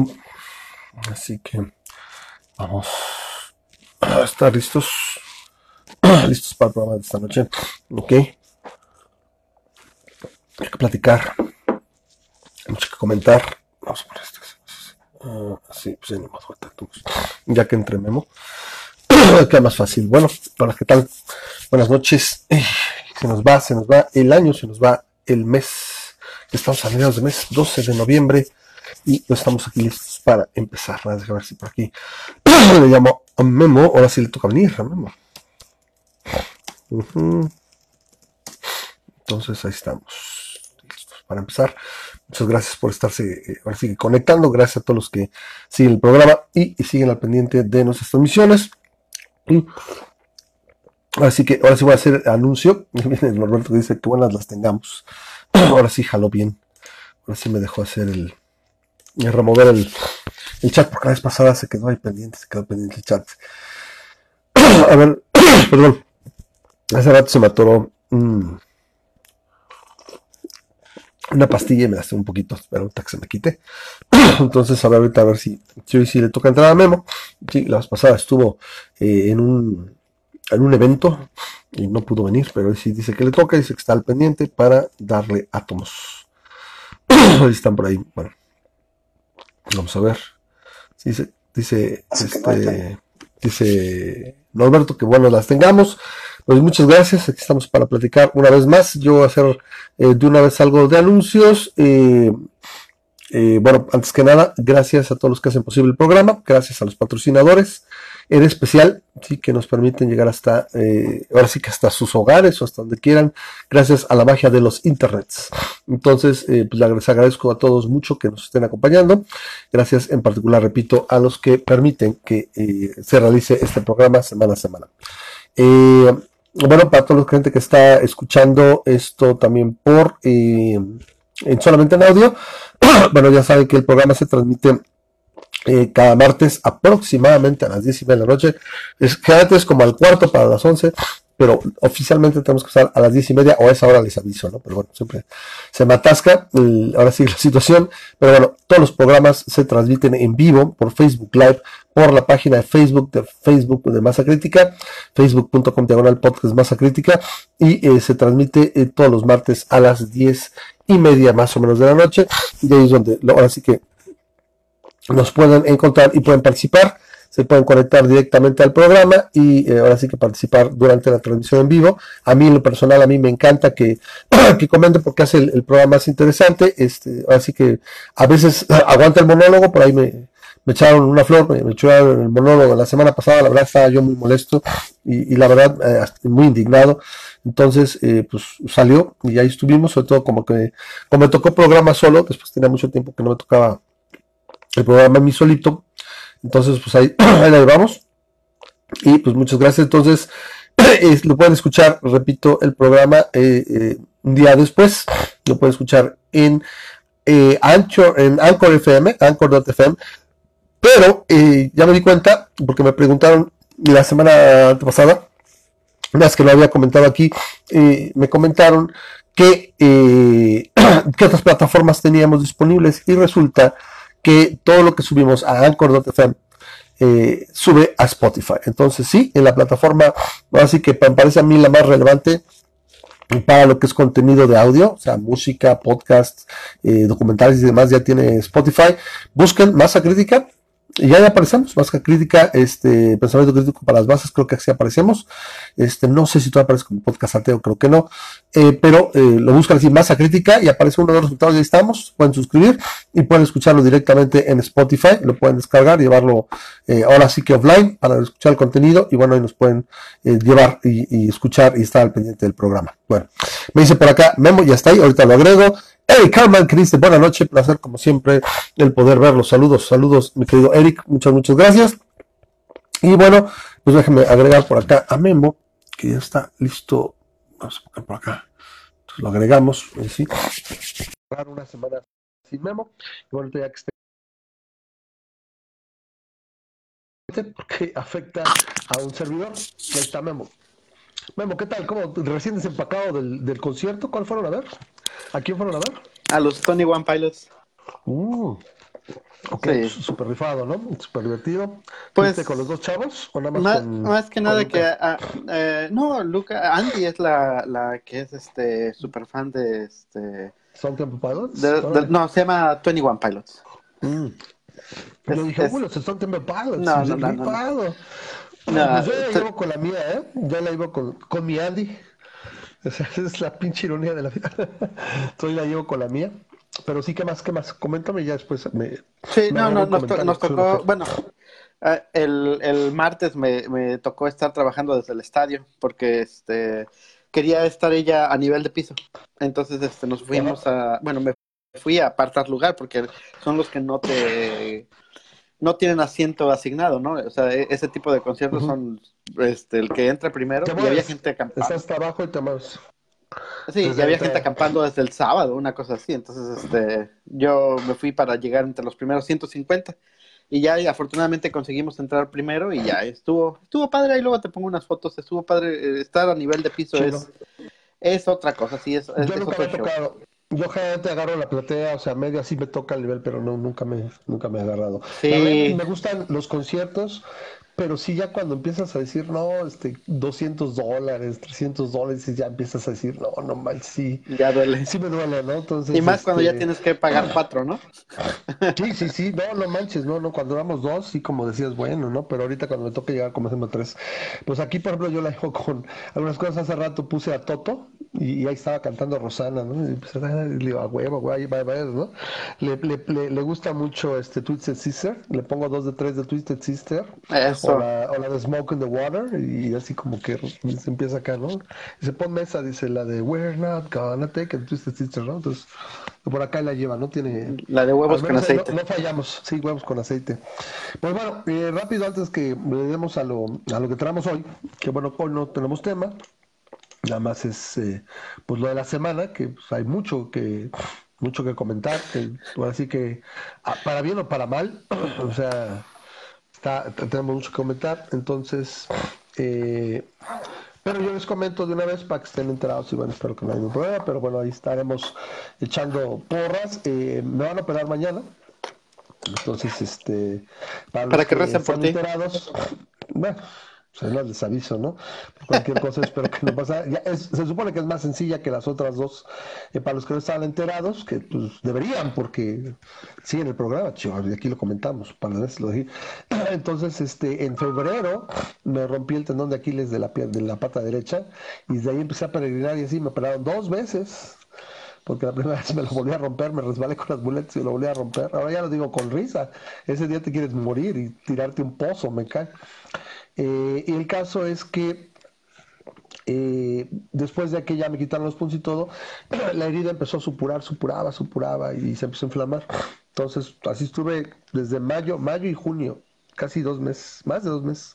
Bueno, así que vamos a estar listos. listos para el programa de esta noche. Ok. Hay que platicar. Mucho que comentar. Vamos a poner esto. Uh, pues ya, más ya que entre Memo. queda más fácil. Bueno, hola, ¿qué tal? Buenas noches. Se nos va, se nos va el año, se nos va el mes. Estamos a mediados de mes, 12 de noviembre. Y estamos aquí listos para empezar. A ver si por aquí le llamo a Memo. Ahora sí le toca venir a Memo. Entonces ahí estamos. Listos para empezar. Muchas gracias por estarse eh, ahora sí, conectando. Gracias a todos los que siguen el programa y, siguen al pendiente de nuestras transmisiones. así que ahora sí voy a hacer anuncio. Norberto que dice que buenas las tengamos. ahora sí jaló bien. Ahora sí me dejó hacer el. Remover el, el chat, porque la vez pasada se quedó ahí pendiente, se quedó pendiente el chat. a ver, perdón. Hace rato se me atoró una pastilla y me hace un poquito, pero que se me quite. Entonces, a ver ahorita a ver si, si le toca entrar a Memo. Sí, la vez pasada estuvo eh, en un en un evento y no pudo venir, pero hoy sí dice que le toca, dice que está al pendiente para darle átomos. Están por ahí. Bueno, vamos a ver. Dice, dice, este, dice Norberto que bueno las tengamos. Pues muchas gracias, aquí estamos para platicar una vez más. Yo voy a hacer eh, de una vez algo de anuncios. Eh, eh, bueno, antes que nada, gracias a todos los que hacen posible el programa, gracias a los patrocinadores, en especial, sí, que nos permiten llegar hasta, ahora sí que hasta sus hogares o hasta donde quieran, gracias a la magia de los internets. Entonces, pues les agradezco a todos mucho que nos estén acompañando. Gracias en particular, repito, a los que permiten que se realice este programa semana a semana. Eh, bueno, para toda la gente que está escuchando esto también por eh, en solamente en audio, bueno, ya saben que el programa se transmite eh, cada martes aproximadamente a las 10 y media de la noche. Es, generalmente es como al cuarto para las 11 pero oficialmente tenemos que estar a las diez y media o a esa hora les aviso, ¿no? Pero bueno, siempre se me atasca, ahora sí la situación, pero bueno, todos los programas se transmiten en vivo por Facebook Live, por la página de Facebook de Facebook de Masa Crítica, facebook.com diagonal podcast Masa Crítica, y eh, se transmite eh, todos los martes a las diez y media más o menos de la noche, y ahí es donde ahora sí que nos pueden encontrar y pueden participar se pueden conectar directamente al programa y eh, ahora sí que participar durante la transmisión en vivo. A mí en lo personal, a mí me encanta que, que comenten porque hace el, programa más interesante. Este, así que a veces aguanta el monólogo, por ahí me, me echaron una flor, me, echaron el monólogo la semana pasada, la verdad estaba yo muy molesto y, la verdad eh, muy indignado. Entonces, eh, pues salió y ahí estuvimos, sobre todo como que, como me tocó programa solo, después tenía mucho tiempo que no me tocaba el programa a mí solito, entonces, pues ahí, ahí vamos. Y pues muchas gracias. Entonces, lo pueden escuchar, repito, el programa eh, eh, un día después. Lo pueden escuchar en eh, Anchor, en Anchor FM, Anchor.fm. Pero ya me di cuenta, porque me preguntaron la semana pasada, vez que lo había comentado aquí, me comentaron que qué otras plataformas teníamos disponibles y resulta que todo lo que subimos a Anchor.fm eh, sube a Spotify. Entonces sí, en la plataforma, así que me parece a mí la más relevante para lo que es contenido de audio, o sea, música, podcast, eh, documentales y demás, ya tiene Spotify. Busquen Masa Crítica y ya aparecemos, Masa Crítica, este, pensamiento crítico para las bases, creo que así aparecemos. Este, no sé si tú apareces como podcast ateo, creo que no. Eh, pero eh, lo buscan así, masa crítica, y aparece uno de los resultados, y ahí estamos, pueden suscribir y pueden escucharlo directamente en Spotify, lo pueden descargar, llevarlo eh, ahora sí que offline para escuchar el contenido, y bueno, ahí nos pueden llevar y, escuchar y estar al pendiente del programa. Bueno, me dice por acá, Memo, ya está ahí, ahorita lo agrego. Eric Carman, que dice, buenas noches, placer como siempre el poder verlos. Saludos, saludos, mi querido Eric, muchas, muchas gracias. Y bueno, pues déjenme agregar por acá a Memo, que ya está listo Vamos a por acá. Entonces lo agregamos. ¿sí? Una semana sin memo. Y bueno, ya que esté porque afecta a un servidor. Ahí está Memo. Memo, ¿qué tal? ¿Cómo recién desempacado del, del concierto? ¿Cuál fueron a ver? ¿A quién fueron a ver? A los Tony One Pilots. Uh, Ok, súper rifado, ¿no? Súper divertido. Pues, con los dos chavos o nada más, más, con, más que nada que... Ah, eh, no, Luca, Andy es la, la que es este súper fan de... este ¿Son Temple Pilots? no, se llama 21 Pilots. Mm. Yo dije, bueno, son Temple Pilots. No, no, no, no, no. Pues yo la llevo con la mía, ¿eh? Yo la llevo con, con mi Andy. O sea, esa es la pinche ironía de la vida. Entonces la llevo con la mía. Pero sí, ¿qué más? ¿Qué más? Coméntame ya después. Me, sí, no, no, nos, tocó, bueno, eh, el, el martes me, me, tocó estar trabajando desde el estadio porque este quería estar ella a nivel de piso. Entonces este, nos fuimos a, bueno, me fui a apartar lugar porque son los que no te no tienen asiento asignado, ¿no? O sea, e, ese tipo de conciertos son este, el que entra primero y había gente acampando. Estás abajo y te mueves. Sí, y había gente acampando desde el sábado, una cosa así. Entonces, este, yo me fui para llegar entre los primeros 150 y ya afortunadamente conseguimos entrar primero y ya estuvo, estuvo padre. Ahí luego te pongo unas fotos. Estuvo padre eh, estar a nivel de piso es, es otra cosa. Sí, es, yo nunca me he tocado. Yo generalmente agarro la platea, o sea, medio así me toca el nivel, pero no, nunca me, nunca me he agarrado. Sí. me gustan los conciertos, pero sí, ya cuando empiezas a decir, no, este, 200 dólares, 300 dólares, y ya empiezas a decir, no, no manches, sí. Ya duele. Sí me duele, ¿no? Entonces, y más cuando ya este, tienes que pagar cuatro, ¿no? Sí, sí, sí, no, no manches, no, no, cuando éramos dos, sí, como decías, bueno, ¿no? Pero ahorita cuando me toca llegar, como hacemos tres. Pues aquí, por ejemplo, yo la dejo con algunas cosas. Hace rato puse a Toto y, ahí estaba cantando Rosana, ¿no? Y pues, le digo, a huevo, güey, va, va, ¿no? Le, le, le, gusta mucho este Twisted Sister, le pongo dos de tres de Twisted Sister. Eso. O la, o la de Smoke in the Water y así como que se empieza acá, ¿no? Se pone mesa, dice la de We're not gonna take it, Twisted Sister, ¿no? Entonces, por acá la lleva, ¿no? Tiene... La de huevos con aceite. No, fallamos, sí, huevos con aceite. Pues bueno, eh, rápido antes que le demos a lo, a lo que traemos hoy, que bueno, hoy no tenemos tema, nada más es eh, pues lo de la semana, que pues, hay mucho que mucho que comentar, que, así que ah, para bien o para mal, o sea tenemos mucho que comentar, entonces, eh, pero yo les comento de una vez para que estén enterados y bueno, espero que no haya ningún problema, pero bueno, ahí estaremos echando porras, eh, me van a operar mañana, entonces, este, para, que, recen por ti. Enterados, bueno, o sea, les aviso, ¿no? cualquier cosa espero que no pase. se supone que es más sencilla que las otras dos, eh, para los que no estaban enterados, que pues deberían, porque sí, en el programa, chico, aquí lo comentamos, para lo dije. Entonces, este, en febrero me rompí el tendón de Aquiles de la, de la pata derecha y de ahí empecé a peregrinar y así me operaron dos veces porque la primera vez me lo volví a romper, me resbalé con las muletas y lo volví a romper. Ahora ya lo digo con risa. Ese día te quieres morir y tirarte un pozo, me cae. Eh, y el caso es que eh, después de que ya me quitaron los puntos y todo, la herida empezó a supurar, supuraba, supuraba y se empezó a inflamar. Entonces, así estuve desde mayo, mayo y junio, casi dos meses, más de dos meses,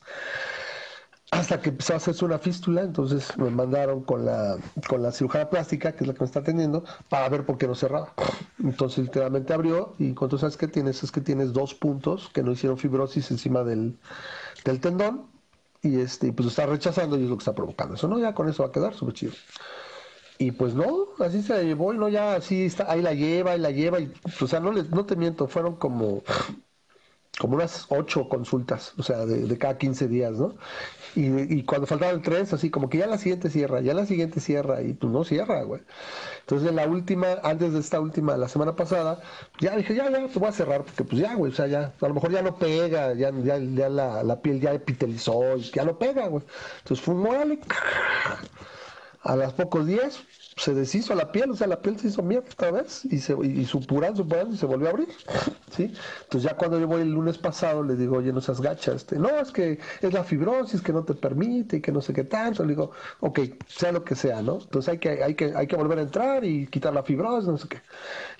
hasta que empezó a hacerse una fístula. Entonces me mandaron con la, con la cirujana plástica, que es la que me está atendiendo, para ver por qué no cerraba. Entonces, literalmente abrió y cuando sabes que tienes, es que tienes dos puntos que no hicieron fibrosis encima del, del tendón y este pues está rechazando y es lo que está provocando. Eso no ya con eso va a quedar súper chido. Y pues no así se llevó y no ya así está ahí la lleva y la lleva y o sea no les no te miento fueron como como unas ocho consultas, o sea, de, cada 15 días, ¿no? Y, cuando faltaban tres, así como que ya la siguiente cierra, ya la siguiente cierra, y pues no cierra, güey. Entonces, en la última, antes de esta última, la semana pasada, ya dije, ya, ya, te voy a cerrar, porque pues ya, güey, o sea, ya, a lo mejor ya no pega, ya, ya, la, la, piel ya epitelizó, y ya no pega, güey. Entonces fue un a los pocos días, se deshizo la piel, o sea, la piel se hizo mierda otra vez y, se, y, supurando, supurando y se volvió a abrir, ¿sí? Entonces ya cuando yo voy el lunes pasado le digo, oye, no seas gacha, este, no, es que es la fibrosis que no te permite y que no sé qué tanto, le digo, ok, sea lo que sea, ¿no? Entonces hay que, hay que, hay que volver a entrar y quitar la fibrosis, no sé qué.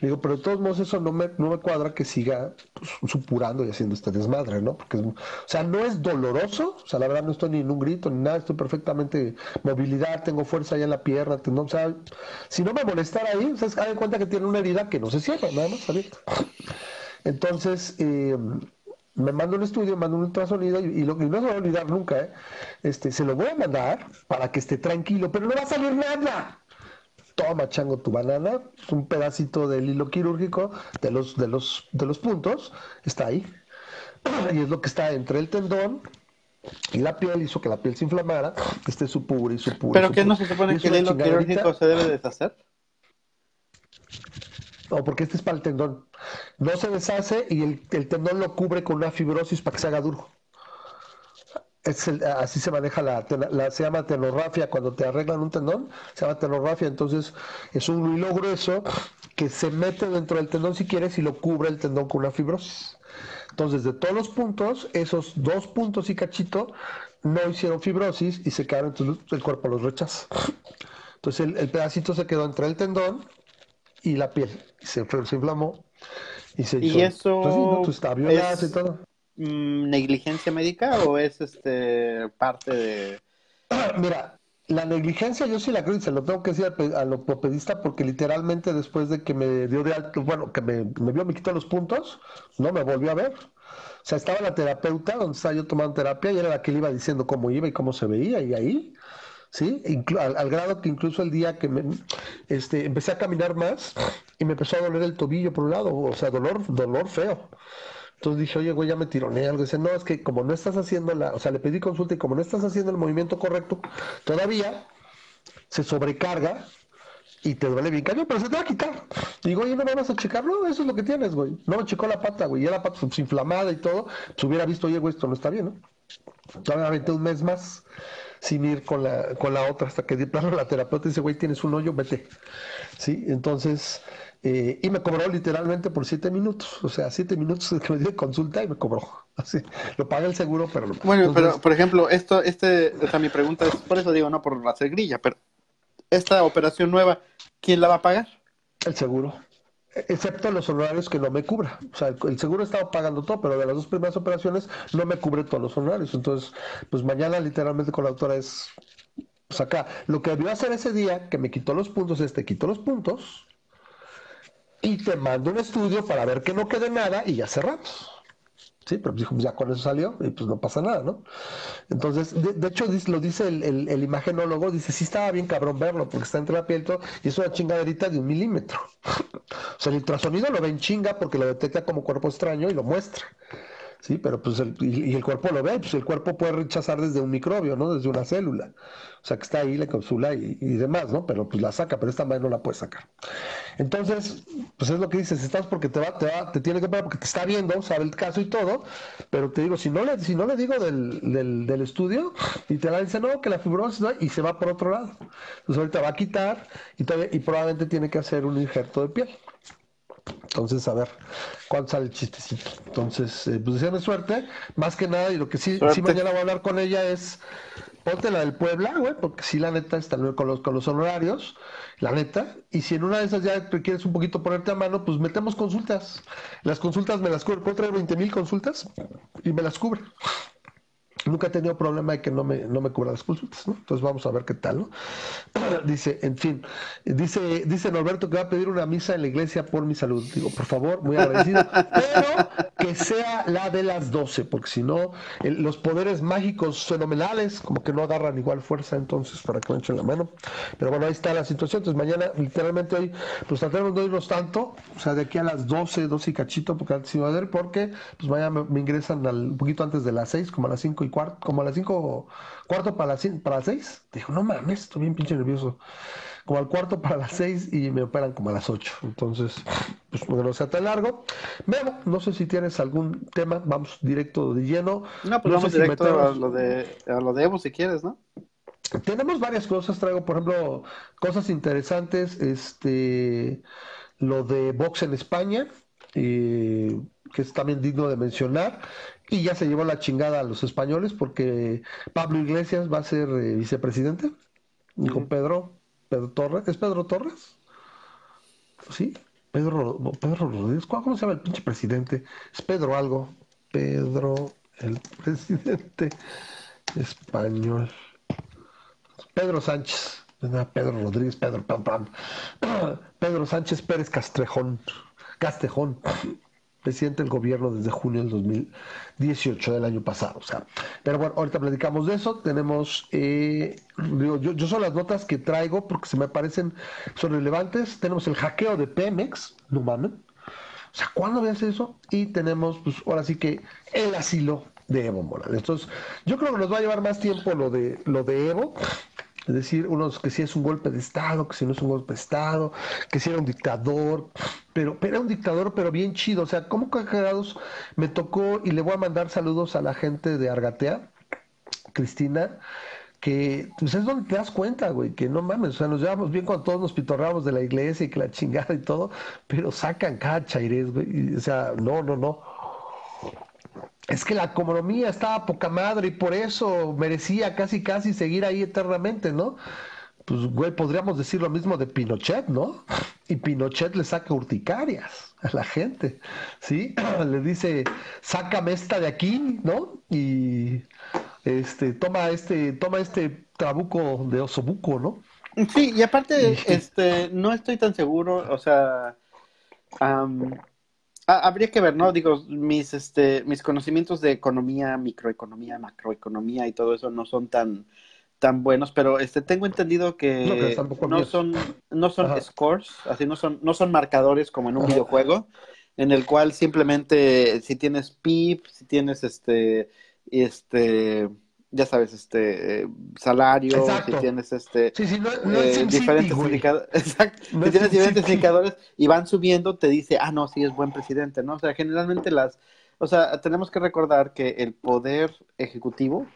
Le digo, pero de todos modos eso no me, no me cuadra que siga pues, supurando y haciendo este desmadre, ¿no? Porque, o sea, no es doloroso, o sea, la verdad no estoy ni en un grito ni nada, estoy perfectamente movilidad, tengo fuerza ya en la pierna, no, o sea, si no me molestara ahí, ustedes hagan cuenta que tiene una herida que no se cierra, nada más Entonces, eh, me mando un estudio, mando un ultrasonido y, lo que no se va a olvidar nunca, ¿eh? este, se lo voy a mandar para que esté tranquilo, pero no va a salir nada. toma chango tu banana, un pedacito del hilo quirúrgico de los, de los, de los puntos, está ahí. Y es lo que está entre el tendón y la piel, hizo que la piel se inflamara, esté su pura y su pura. ¿Pero qué no se supone que el hilo quirúrgico se debe deshacer? No, porque este es para el tendón. No se deshace y el, el tendón lo cubre con una fibrosis para que se haga duro así se maneja la, se llama tenorrafia cuando te arreglan un tendón se llama tenorrafia entonces es un hilo grueso que se mete dentro del tendón si quieres y lo cubre el tendón con una fibrosis entonces de todos los puntos esos dos puntos y cachito no hicieron fibrosis y se quedaron entonces el cuerpo los rechaza. Entonces el, pedacito se quedó entre el tendón y la piel. Y se, inflamó y se hizo, eso pues, está y todo. Mm, negligencia médica o es este parte de mira la negligencia yo sí la creo y se lo tengo que decir al, ortopedista porque literalmente después de que me dio de alto, bueno, que me, vio, me quitó los puntos, no me volvió a ver. O sea, estaba la terapeuta donde estaba yo tomando terapia y era la que le iba diciendo cómo iba y cómo se veía y ahí, ¿sí? al, al, grado que incluso el día que me, este, empecé a caminar más y me empezó a doler el tobillo por un lado, o sea, dolor, dolor feo. Entonces dije, oye, güey, ya me tironé algo. Dice, no, es que como no estás haciendo la, o sea, le pedí consulta y como no estás haciendo el movimiento correcto, todavía se sobrecarga y te duele bien cañón, pero se te va a quitar. digo, oye, ¿no me vas a checarlo? Eso es lo que tienes, güey. No checó la pata, güey. Ya la pata pues, inflamada y todo. Pues hubiera visto, oye, güey, esto no está bien, ¿no? Todavía un mes más sin ir con la, con la otra hasta que de plano la terapeuta dice, güey, tienes un hoyo, vete. Sí, entonces eh, y me cobró literalmente por siete minutos, o sea, siete minutos que me dio consulta y me cobró. Así, lo paga el seguro, pero no. Bueno, pero por ejemplo, esto, este, o sea, mi pregunta es, por eso digo, no por hacer grilla, pero esta operación nueva, ¿quién la va a pagar? El seguro, excepto los honorarios que no me cubra. O sea, el seguro estaba pagando todo, pero de las dos primeras operaciones no me cubre todos los honorarios. Entonces, pues mañana literalmente con la autora es, pues acá, lo que debió hacer ese día, que me quitó los puntos, este quitó los puntos y te mando un estudio para ver que no quede nada y ya cerramos. Sí, pero dijo, pues ya con eso salió y pues no pasa nada, ¿no? Entonces, de, hecho, lo dice el, el, imagenólogo, dice, sí estaba bien cabrón verlo porque está entre la piel y es una chingaderita de un milímetro. o sea, el ultrasonido lo ve en chinga porque lo detecta como cuerpo extraño y lo muestra. Sí, pero pues el, y, el cuerpo lo ve, pues el cuerpo puede rechazar desde un microbio, ¿no? Desde una célula. O sea, que está ahí la cápsula y, demás, ¿no? Pero pues la saca, pero esta madre no la puede sacar. Entonces, pues es lo que dices, estás porque te va, te va, te tiene que parar porque te está viendo, sabe el caso y todo, pero te digo, si no le, si no le digo del, del, del estudio, y te la dice, no, que la fibrosis, y se va por otro lado. Entonces ahorita va a quitar y, todavía, y probablemente tiene que hacer un injerto de piel. Entonces, a ver, ¿cuándo sale el chistecito? Entonces, eh, pues de suerte, más que nada, y lo que sí, sí mañana voy a hablar con ella es, ponte la del Puebla, güey, porque sí, la neta, está con los, con los honorarios, la neta, y si en una de esas ya quieres un poquito ponerte a mano, pues metemos consultas. Las consultas me las cubre, puedo traer 20 mil consultas y me las cubre nunca he tenido problema de que no me, no me cubra las consultas, ¿no? Entonces vamos a ver qué tal, ¿no? dice, en fin, dice, dice Norberto que va a pedir una misa en la iglesia por mi salud. Digo, por favor, muy agradecido, pero que sea la de las 12, porque si no, los poderes mágicos fenomenales como que no agarran igual fuerza, entonces, para que me echen la mano. Pero bueno, ahí está la situación. Entonces mañana, literalmente hoy, pues tratemos de irnos tanto, o sea, de aquí a las 12, 12 y cachito, porque antes iba a ver, porque pues mañana me, ingresan al, un poquito antes de las 6, como a las 5 y cuarto, como a las 5, cuarto para las, para las 6. Dijo, no mames, estoy bien pinche nervioso. Como al cuarto para las 6 y me operan como a las 8. Entonces, pues que no sea tan largo. Memo, no sé si tienes algún tema, vamos directo de lleno. No, pues vamos directo a, lo de, a lo de Evo si quieres, ¿no? Tenemos varias cosas, traigo por ejemplo cosas interesantes, este, lo de box en España, eh, que es también digno de mencionar, y ya se llevó la chingada a los españoles porque Pablo Iglesias va a ser eh, vicepresidente, dijo Pedro, Pedro Torres, ¿es Pedro Torres? Sí, Pedro, Pedro Rodríguez, ¿cómo se llama el pinche presidente? Es Pedro algo, Pedro, el presidente español, Pedro Sánchez, Pedro Rodríguez, Pedro Pam Pam, Pedro Sánchez Pérez Castrejón, Castejón. presidente del gobierno desde junio del 2018 del año pasado. O sea, pero bueno, ahorita platicamos de eso. Tenemos, eh, digo, yo, yo son las notas que traigo porque se me parecen, son relevantes. Tenemos el hackeo de Pemex, no mames. O sea, ¿cuándo ves eso? Y tenemos, pues ahora sí que el asilo de Evo Morales. Entonces, yo creo que nos va a llevar más tiempo lo de lo de Evo, es decir, unos que si es un golpe de Estado, que si no es un golpe de Estado, que si era un dictador, pero, era un dictador, pero bien chido. O sea, ¿cómo cagados me tocó? Y le voy a mandar saludos a la gente de Argatea, Cristina, que pues es donde te das cuenta, güey, que no mames, o sea, nos llevamos bien cuando todos nos pitorramos de la iglesia y que la chingada y todo, pero sacan cada güey, o sea, no, no, no es que la economía estaba poca madre y por eso merecía casi casi seguir ahí eternamente, ¿no? Pues, güey, podríamos decir lo mismo de Pinochet, ¿no? Y Pinochet le saca urticarias a la gente, ¿sí? Le dice, sácame esta de aquí, ¿no? Y este, toma este, toma este trabuco de osobuco, ¿no? Sí, y aparte, este, no estoy tan seguro, o sea, Ah, habría que ver, ¿no? Digo, mis, este, mis conocimientos de economía, microeconomía, macroeconomía y todo eso no son tan, tan buenos, pero este, tengo entendido que no, son, no son scores, así no son, no son marcadores como en un videojuego, en el cual simplemente si tienes PIB, si tienes este, este, ya sabes, este salario, si tienes este diferentes indicadores, exacto, si tienes diferentes indicadores y van subiendo, te dice, ah, no, sí es buen presidente, ¿no? O sea, generalmente las, o sea, tenemos que recordar que el poder ejecutivo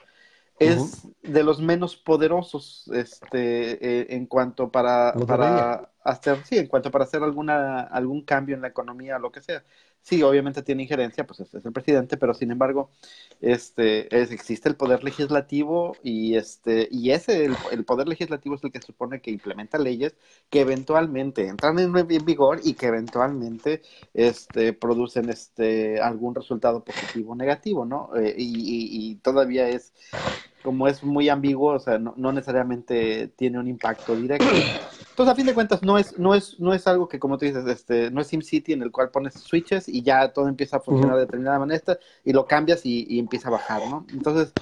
es de los menos poderosos, este, eh, en cuanto para, para hacer, sí, en cuanto para hacer alguna, algún cambio en la economía o lo que sea sí, obviamente tiene injerencia, pues es, el presidente, pero sin embargo, este, es, existe el poder legislativo y este, y ese, el, poder legislativo es el que supone que implementa leyes que eventualmente entran en, vigor y que eventualmente, este, producen este, algún resultado positivo o negativo, ¿no? Eh, y, y, todavía es, como es muy ambiguo, o sea, no, no necesariamente tiene un impacto directo. Entonces, a fin de cuentas, no es, no es, no es algo que, como tú dices, este, no es SimCity en el cual pones switches y ya todo empieza a funcionar de determinada manera y lo cambias y, empieza a bajar, ¿no? Entonces,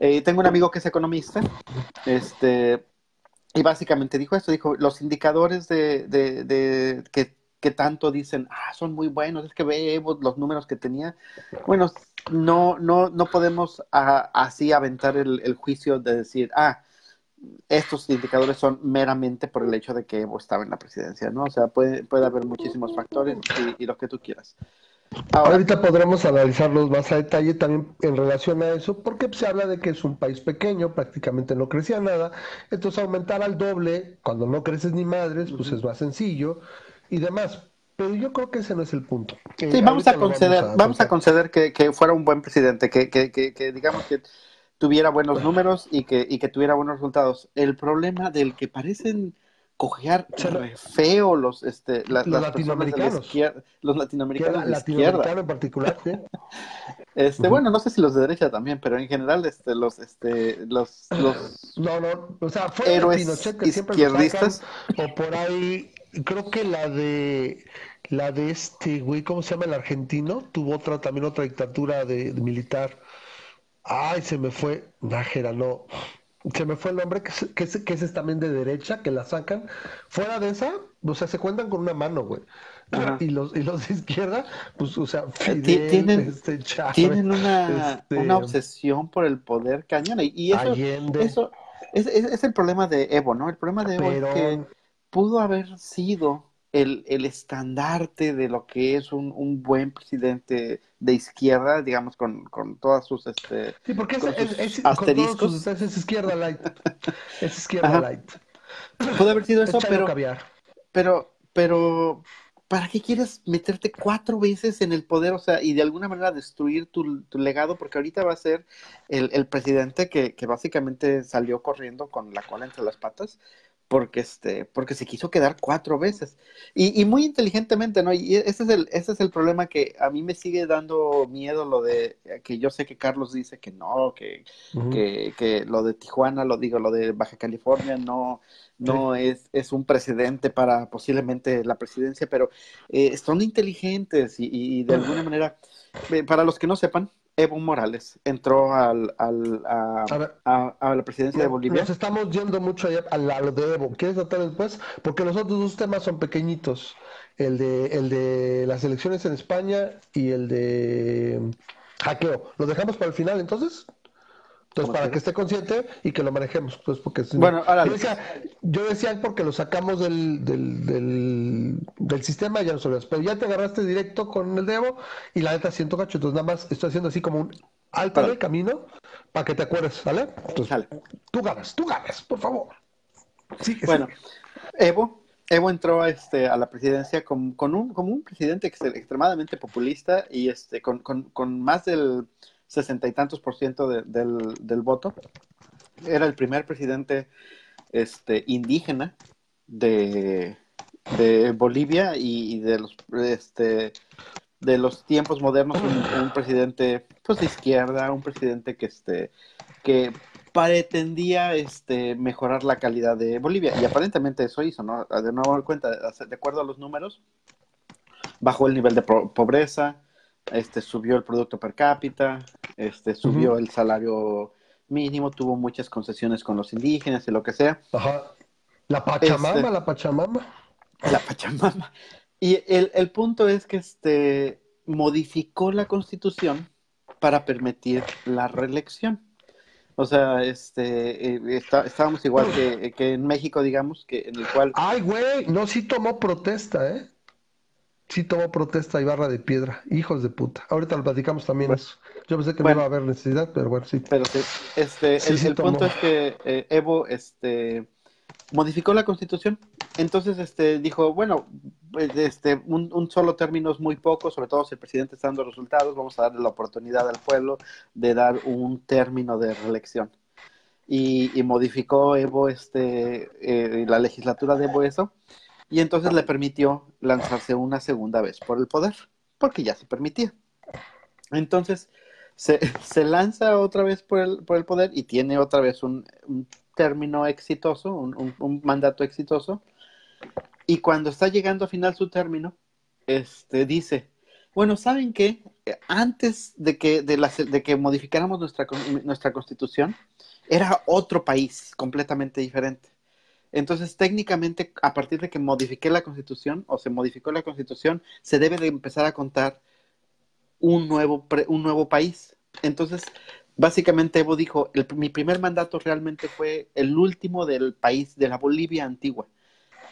eh, tengo un amigo que es economista, este, y básicamente dijo esto, dijo, los indicadores de, de, de que, que, tanto dicen, ah, son muy buenos, es que vemos los números que tenía. Bueno, no, no, no podemos así aventar el, el juicio de decir, ah, estos indicadores son meramente por el hecho de que Evo estaba en la presidencia, ¿no? O sea, puede, puede haber muchísimos factores y, lo que tú quieras. Ahorita podremos analizarlos más a detalle también en relación a eso, porque se habla de que es un país pequeño, prácticamente no crecía nada, entonces aumentar al doble cuando no creces ni madres, pues es más sencillo y demás. Pero yo creo que ese no es el punto. Sí, vamos a conceder, vamos a, conceder que, que, fuera un buen presidente, que, que, que digamos que tuviera buenos números y que, y que tuviera buenos resultados. El problema del que parecen cojear feo los este los latinoamericanos los latinoamericanos de izquierda en particular este bueno no sé si los de derecha también pero en general este los este los los no no o sea fue héroes Pinochet que izquierdistas o por ahí creo que la de la de este güey cómo se llama el argentino tuvo otra también otra dictadura de militar Ay, se me fue. Nájera, no. Se me fue el nombre, que es, que, que es también de derecha, que la sacan. Fuera de esa, o sea, se cuentan con una mano, güey. Y los, y los de izquierda, pues, o sea, eh, tienen, este, tienen una, este, una obsesión por el poder cañón. Y eso, eso es, es, el problema de Evo, ¿no? El problema de Evo es que pudo haber sido el, el, estandarte de lo que es un, un, buen presidente de izquierda, digamos, con, con todas sus este, sí, porque es, asteriscos. es izquierda light. Es izquierda light. Puede haber sido eso, pero, pero, pero, ¿para qué quieres meterte cuatro veces en el poder? O sea, y de alguna manera destruir tu, tu legado, porque ahorita va a ser el, el presidente que, que básicamente salió corriendo con la cola entre las patas porque este, porque se quiso quedar cuatro veces. Y, y, muy inteligentemente, ¿no? Y ese es el, ese es el problema que a mí me sigue dando miedo lo de que yo sé que Carlos dice que no, que, que, que, lo de Tijuana, lo digo, lo de Baja California no, no es, es un precedente para posiblemente la presidencia, pero eh, son inteligentes y, y de alguna manera, eh, para los que no sepan, Evo Morales entró al, al a, a, la presidencia de Bolivia. Nos estamos yendo mucho allá a lo de Evo. ¿Quieres tratar después? Porque los otros dos temas son pequeñitos. El de, el de las elecciones en España y el de hackeo. ¿Lo dejamos para el final entonces? Entonces, para que esté consciente y que lo manejemos, pues porque bueno, ahora yo decía, yo decía porque lo sacamos del, del, del, del sistema y ya lo sabías, pero ya te agarraste directo con el Devo y la neta siento gacho, entonces nada más estoy haciendo así como un alto del camino para que te acuerdes, ¿vale? Entonces, tú ganas, tú ganas, por favor. Sí, bueno, Evo, Evo entró este, a la presidencia con, con un, como un presidente extremadamente populista y este, con, con, con más del sesenta y tantos por ciento del, del, voto. Era el primer presidente este, indígena de, de Bolivia y, de los este, de los tiempos modernos un, presidente pues de izquierda, un presidente que este que pretendía este mejorar la calidad de Bolivia y aparentemente eso hizo, ¿no? De nuevo cuenta, de acuerdo a los números, bajó el nivel de pobreza, este subió el producto per cápita, este subió el salario mínimo, tuvo muchas concesiones con los indígenas y lo que sea. Ajá. La Pachamama, este, la Pachamama. La Pachamama. Y el, el, punto es que este modificó la constitución para permitir la reelección. O sea, este, eh, estábamos igual que, que, en México, digamos, que en el cual... Ay, güey, no, sí tomó protesta, ¿eh? Sí tomó protesta y barra de piedra. Hijos de puta. Ahorita lo platicamos también eso. Yo pensé que no iba a haber necesidad, pero bueno, sí. Pero sí. Este, el, punto es que eh, Evo este, modificó la constitución. Entonces este, dijo, bueno, pues, este, un, un, solo término es muy poco, sobre todo si el presidente está dando resultados, vamos a darle la oportunidad al pueblo de dar un término de reelección. Y, y modificó Evo este, eh, la legislatura de Evo eso y entonces le permitió lanzarse una segunda vez por el poder, porque ya se permitía. Entonces se, se lanza otra vez por el, por el, poder y tiene otra vez un, término exitoso, un, un, mandato exitoso. Y cuando está llegando a final su término, este, dice, bueno, ¿saben qué? Antes de que, de, que modificáramos nuestra, nuestra constitución, era otro país completamente diferente. Entonces, técnicamente, a partir de que modifiqué la constitución o se modificó la constitución, se debe de empezar a contar un nuevo, un nuevo país. Entonces, básicamente Evo dijo, mi primer mandato realmente fue el último del país, de la Bolivia antigua.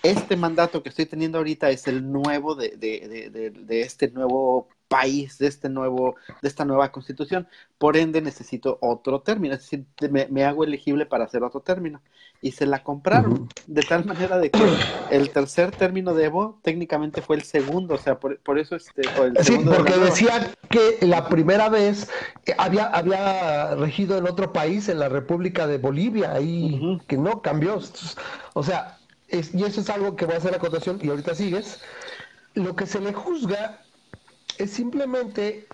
Este mandato que estoy teniendo ahorita es el nuevo de, de, de, de este nuevo país, de este nuevo, de esta nueva constitución. Por ende, necesito otro término, es decir, me, hago elegible para hacer otro término. Y se la compraron, de tal manera de que el tercer término de Evo técnicamente fue el segundo, o sea, por, eso este... sí, porque decía que la primera vez eh, había, había regido en otro país, en la República de Bolivia, y que no cambió. O sea, y eso es algo que va a hacer la acotación, y ahorita sigues. Lo que se le juzga es simplemente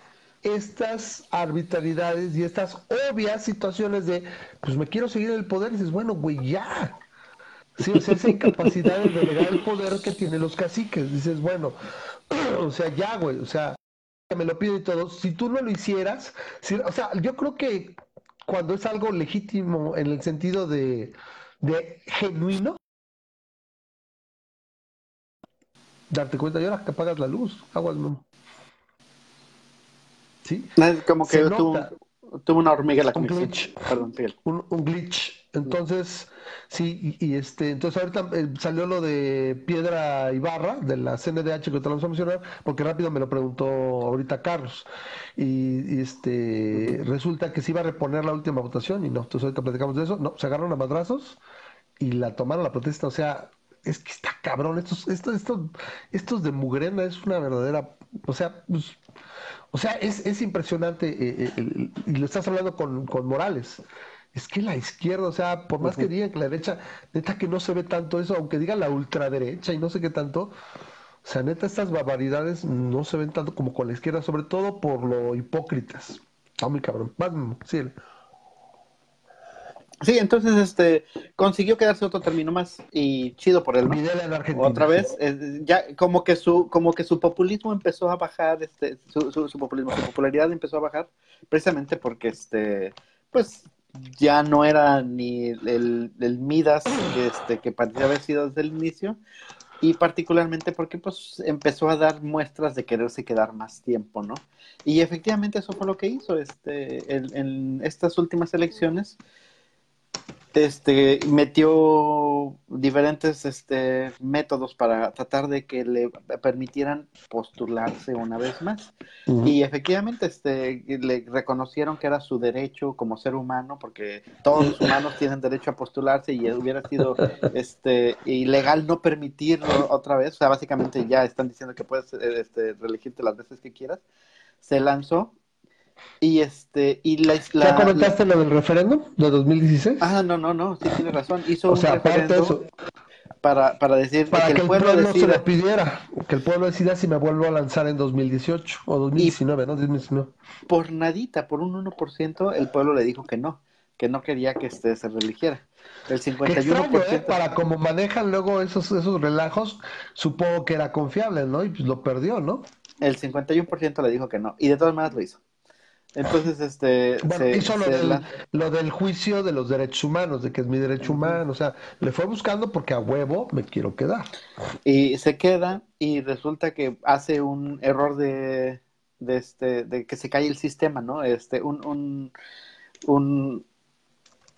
estas arbitrariedades y estas obvias situaciones de, pues me quiero seguir el poder, dices, bueno, güey, ya. Sí, esa incapacidad de delegar el poder que tienen los caciques. Dices, bueno, o sea, ya, güey, o sea, me lo pido y todo. Si tú no lo hicieras, o sea, yo creo que cuando es algo legítimo en el sentido de, genuino, darte cuenta, y ahora que apagas la luz, aguas. Como que tuvo, una hormiga en la un glitch. un, glitch. Entonces, sí, y, este, entonces ahorita eh, salió lo de Piedra Ibarra, de la CNDH que te vamos a mencionar, porque rápido me lo preguntó ahorita Carlos. Y, este resulta que se iba a reponer la última votación y no. Entonces ahorita platicamos de eso. No, se agarraron a madrazos y la tomaron la protesta. O sea, es que está cabrón. Estos, estos, estos, estos de Mugrena es una verdadera. O sea, pues, o sea, es, es impresionante, eh, eh, y lo estás hablando con, con, Morales. es que la izquierda, o sea, por más que digan que la derecha, neta que no se ve tanto eso, aunque digan la ultraderecha y no sé qué tanto, o sea, neta estas barbaridades no se ven tanto como con la izquierda, sobre todo por lo hipócritas. Ah, muy cabrón. sí. Sí, entonces este consiguió quedarse otro término más y chido por él. Otra vez, ya como que su como que su populismo empezó a bajar, este su, su, populismo, su popularidad empezó a bajar precisamente porque este pues ya no era ni el, el Midas que este que parecía haber sido desde el inicio y particularmente porque pues empezó a dar muestras de quererse quedar más tiempo, ¿no? Y efectivamente eso fue lo que hizo este en estas últimas elecciones este metió diferentes este métodos para tratar de que le permitieran postularse una vez más. Y efectivamente este le reconocieron que era su derecho como ser humano porque todos los humanos tienen derecho a postularse y hubiera sido este ilegal no permitirlo otra vez. O sea básicamente ya están diciendo que puedes este reelegirte las veces que quieras. Se lanzó y este, y la, ¿Ya comentaste lo del referéndum de 2016? Ah, no, no, no, sí tiene razón. Hizo un referéndum para, para decir para que, el pueblo, no se lo pidiera, que el pueblo decida si me vuelvo a lanzar en 2018 o 2019, ¿no? 2019. Por nadita, por un 1%, el pueblo le dijo que no, que no quería que este se religiera. El 51%. ¿eh? Para como manejan luego esos, esos relajos, supongo que era confiable, ¿no? Y pues lo perdió, ¿no? El 51% le dijo que no, y de todas maneras lo hizo. Entonces, este. Bueno, hizo lo, del, juicio de los derechos humanos, de que es mi derecho humano. O sea, le fue buscando porque a huevo me quiero quedar. Y se queda y resulta que hace un error de, de este, de que se cae el sistema, ¿no? Este, un, un, un,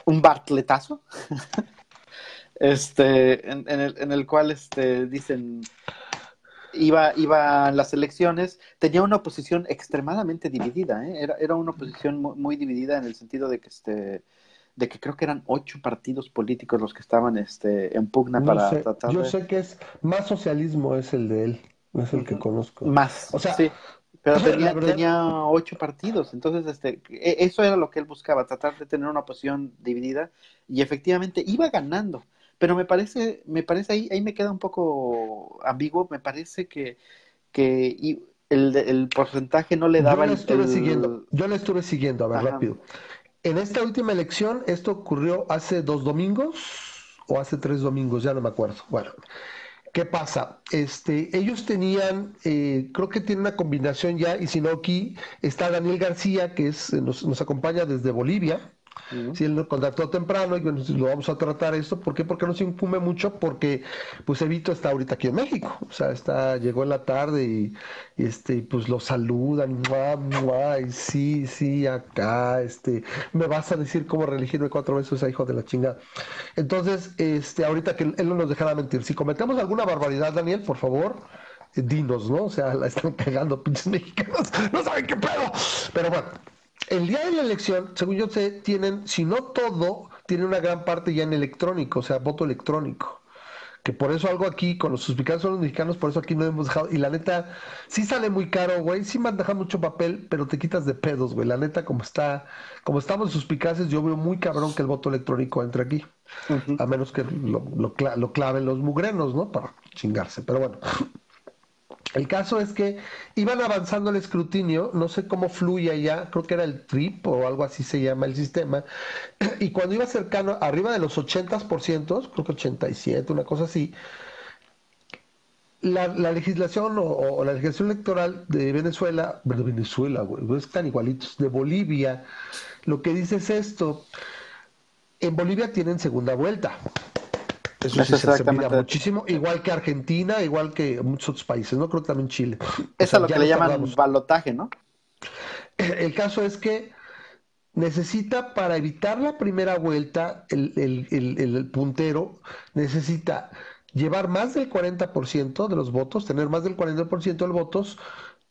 un bartletazo. este, en, en, el, en el cual este, dicen iba, iba a las elecciones, tenía una oposición extremadamente dividida, ¿eh? era, era una oposición muy, dividida en el sentido de que este de que creo que eran ocho partidos políticos los que estaban este en pugna para tratar yo sé que es más socialismo es el de él es el que conozco más o sea sí pero tenía, tenía ocho partidos entonces este e, eso era lo que él buscaba tratar de tener una oposición dividida y efectivamente iba ganando pero me parece, me parece ahí, ahí me queda un poco ambiguo, me parece que, que el, el porcentaje no le daba yo le estuve siguiendo, yo le estuve siguiendo, a ver, rápido. En esta última elección, esto ocurrió hace dos domingos o hace tres domingos, ya no me acuerdo. Bueno, ¿qué pasa? Este, ellos tenían, eh, creo que tiene una combinación ya, y si no aquí está Daniel García, que es, nos, nos acompaña desde Bolivia, si él nos contactó temprano y lo vamos a tratar esto, ¿por qué? Porque no se infume mucho, porque pues Evito está ahorita aquí en México, o sea, está, llegó en la tarde y, este, pues lo saludan, y sí, sí, acá, este, me vas a decir cómo reelegirme cuatro veces a hijo de la chingada. Entonces, este, ahorita que él no nos dejará mentir, si cometemos alguna barbaridad, Daniel, por favor, dinos, ¿no? O sea, la están cagando pinches mexicanos, no saben qué pedo. Pero bueno, el día de la elección, según yo sé, tienen, si no todo, tienen una gran parte ya en electrónico, o sea, voto electrónico. Que por eso algo aquí, con los suspicados son los mexicanos, por eso aquí no hemos dejado. Y la neta, sí sale muy caro, güey. Sí maneja mucho papel, pero te quitas de pedos, güey. La neta, como está, como estamos suspicaces, yo veo muy cabrón que el voto electrónico entre aquí. A menos que lo, lo, lo claven los mugrenos, ¿no? Para chingarse. Pero bueno. El caso es que iban avanzando el escrutinio, no sé cómo fluye allá, creo que era el TRIP o algo así se llama el sistema, y cuando iba cercano, arriba de los 80%, creo que 87, una cosa así, la, legislación o, la legislación electoral de Venezuela, de Venezuela, güey, están igualitos, de Bolivia, lo que dice es esto, en Bolivia tienen segunda vuelta. Eso, sí se muchísimo, igual que Argentina, igual que muchos otros países, ¿no? Creo que también Chile. Eso es lo que le llaman balotaje, ¿no? El caso es que necesita, para evitar la primera vuelta, el, el puntero necesita llevar más del 40% de los votos, tener más del 40% de los votos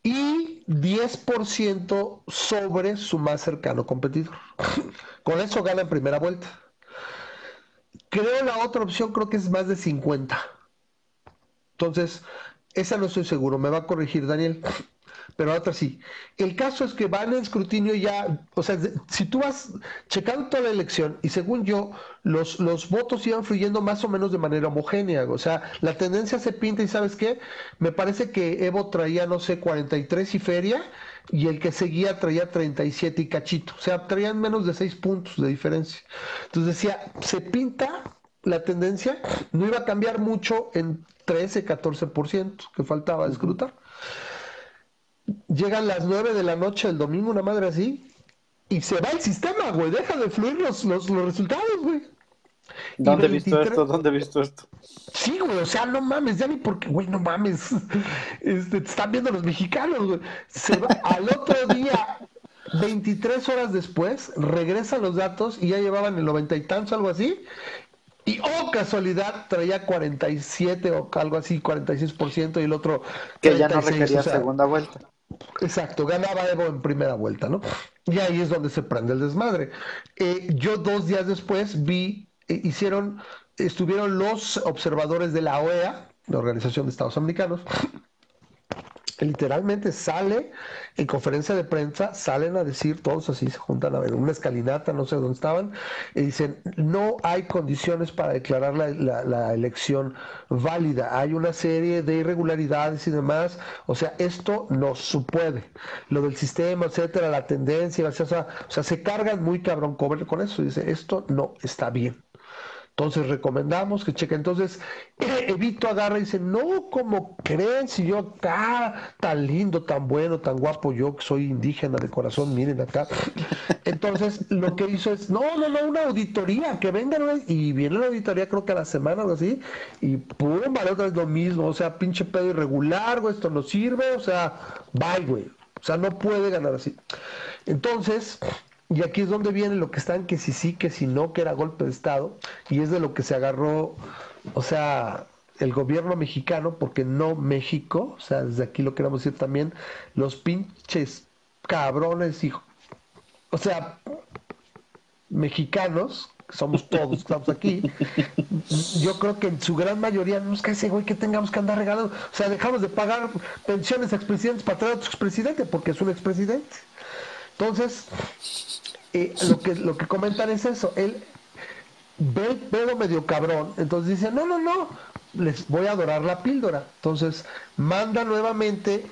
y 10% sobre su más cercano competidor. Con eso gana en primera vuelta. Creo la otra opción, creo que es más de 50. Entonces, esa no estoy seguro, me va a corregir Daniel. pero otra sí. El caso es que van en escrutinio ya, o sea, si tú vas checando toda la elección y según yo, los, los votos iban fluyendo más o menos de manera homogénea, o sea, la tendencia se pinta y sabes qué, me parece que Evo traía, no sé, 43 y feria y el que seguía traía 37 y cachito, o sea, traían menos de 6 puntos de diferencia. Entonces decía, se pinta la tendencia, no iba a cambiar mucho en 13, 14% que faltaba de escrutar. Llegan las 9 de la noche del domingo, una madre así, y se va el sistema, güey. Deja de fluir los, los, resultados, güey. ¿Dónde he visto esto? ¿Dónde he visto esto? Sí, güey, o sea, no mames, ya ni porque, güey, no mames. Este, te están viendo los mexicanos, güey. Se va al otro día, 23 horas después, regresan los datos y ya llevaban el noventa y tantos, algo así. Y oh, casualidad, traía 47 o algo así, 46% y el otro. Que ya no requería segunda vuelta. Exacto, ganaba Evo en primera vuelta, ¿no? Y ahí es donde se prende el desmadre. Eh, yo dos días después vi, hicieron, estuvieron los observadores de la OEA, la Organización de Estados Americanos, literalmente sale en conferencia de prensa, salen a decir, todos así se juntan a ver una escalinata, no sé dónde estaban, y dicen, no hay condiciones para declarar la, elección válida, hay una serie de irregularidades y demás, o sea, esto no puede. Lo del sistema, etcétera, la tendencia, o sea, se cargan muy cabrón con eso, dice, esto no está bien. Entonces recomendamos que cheque. Entonces, Evito agarra y dice, no, como creen? Si yo acá, tan lindo, tan bueno, tan guapo, yo que soy indígena de corazón, miren acá. Entonces, lo que hizo es, no, no, no, una auditoría, que vengan, y viene la auditoría creo que a la semana o así, y pum, vale otra vez lo mismo, o sea, pinche pedo irregular, güey, esto no sirve, o sea, bye, güey. O sea, no puede ganar así. Entonces, y aquí es donde viene lo que están, que si sí, que si no, que era golpe de Estado, y es de lo que se agarró, o sea, el gobierno mexicano, porque no México, o sea, desde aquí lo queremos decir también, los pinches cabrones, hijo, o sea, mexicanos, somos todos, estamos aquí, yo creo que en su gran mayoría no es que ese güey que tengamos que andar regalando, o sea, dejamos de pagar pensiones a expresidentes para traer a otro expresidente, porque es un expresidente. Entonces, eh, lo, que, lo que comentan es eso, él ve el pedo medio cabrón, entonces dice, no, no, no, les voy a adorar la píldora. Entonces, manda nuevamente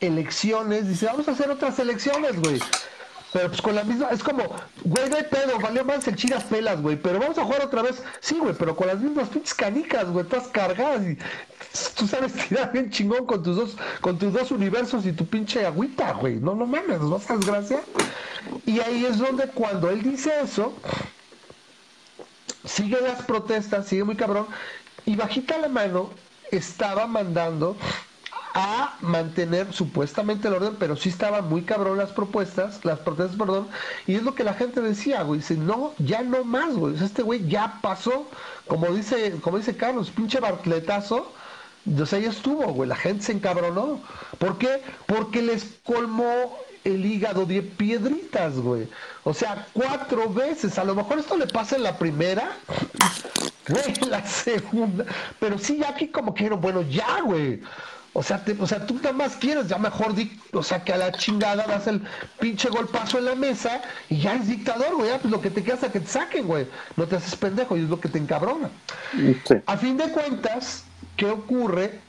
elecciones, dice, vamos a hacer otras elecciones, güey. Pero pues con la misma, es como, güey, no hay pedo, valió más el chiras pelas, güey, pero vamos a jugar otra vez. Sí, güey, pero con las mismas pinches canicas, güey, todas cargadas y tú sabes tirar bien chingón con tus dos, con tus dos universos y tu pinche agüita, güey. No, no mames, no seas gracia. Y ahí es donde cuando él dice eso, sigue las protestas, sigue muy cabrón, y bajita la mano estaba mandando a mantener supuestamente el orden, pero sí estaban muy cabrón las propuestas, las protestas, perdón, y es lo que la gente decía, güey, dice, no, ya no más, güey, este güey ya pasó, como dice, como dice Carlos, pinche bartletazo, o sea, ya estuvo, güey, la gente se encabronó. ¿Por qué? Porque les colmó el hígado de piedritas, güey. O sea, cuatro veces. A lo mejor esto le pasa en la primera, güey, la segunda. Pero sí, ya aquí como que, bueno, ya, güey. O sea, o sea, tú nada más quieres, ya mejor, o sea, que a la chingada das el pinche golpazo en la mesa y ya es dictador, güey. pues lo que te queda es que te saquen, güey. No te haces pendejo y es lo que te encabrona. A fin de cuentas, ¿qué ocurre?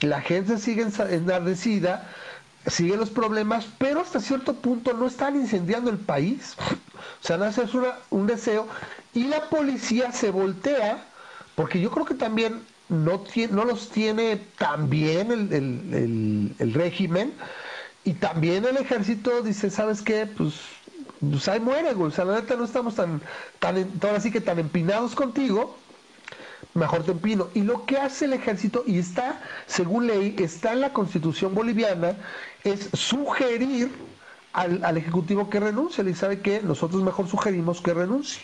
La gente sigue enardecida, sigue los problemas, pero hasta cierto punto no están incendiando el país. O sea, nace un deseo y la policía se voltea, porque yo creo que también no, no los tiene tan bien el, régimen y también el ejército dice, ¿sabes qué? Pues, pues ahí muere, güey. O sea, la neta no estamos tan, tan, ahora sí que tan empinados contigo mejor te empino. Y lo que hace el ejército, y está, según ley, está en la constitución boliviana, es sugerir al, al Ejecutivo que renuncie. Y sabe que nosotros mejor sugerimos que renuncie.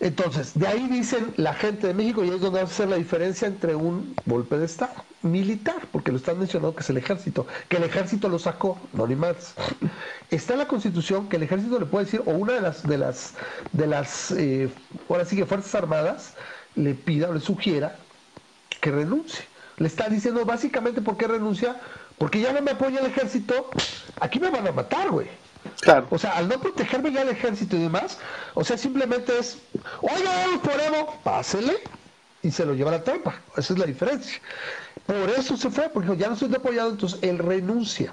Entonces, de ahí dicen la gente de México, y es donde va a ser la diferencia entre un golpe de Estado militar, porque lo están mencionando que es el ejército, que el ejército lo sacó, no ni más. Está en la constitución que el ejército le puede decir, o una de las, de las, de las, eh, ahora sí que Fuerzas Armadas, le pida o le sugiera que renuncie. Le está diciendo básicamente por qué renuncia, porque ya no me apoya el ejército, aquí me van a matar, güey. Claro. O sea, al no protegerme ya el ejército y demás, o sea, simplemente es, oiga, vamos por Evo, pásele y se lo lleva a la trampa. Esa es la diferencia. Por eso se fue, porque ya no estoy apoyado, entonces él renuncia.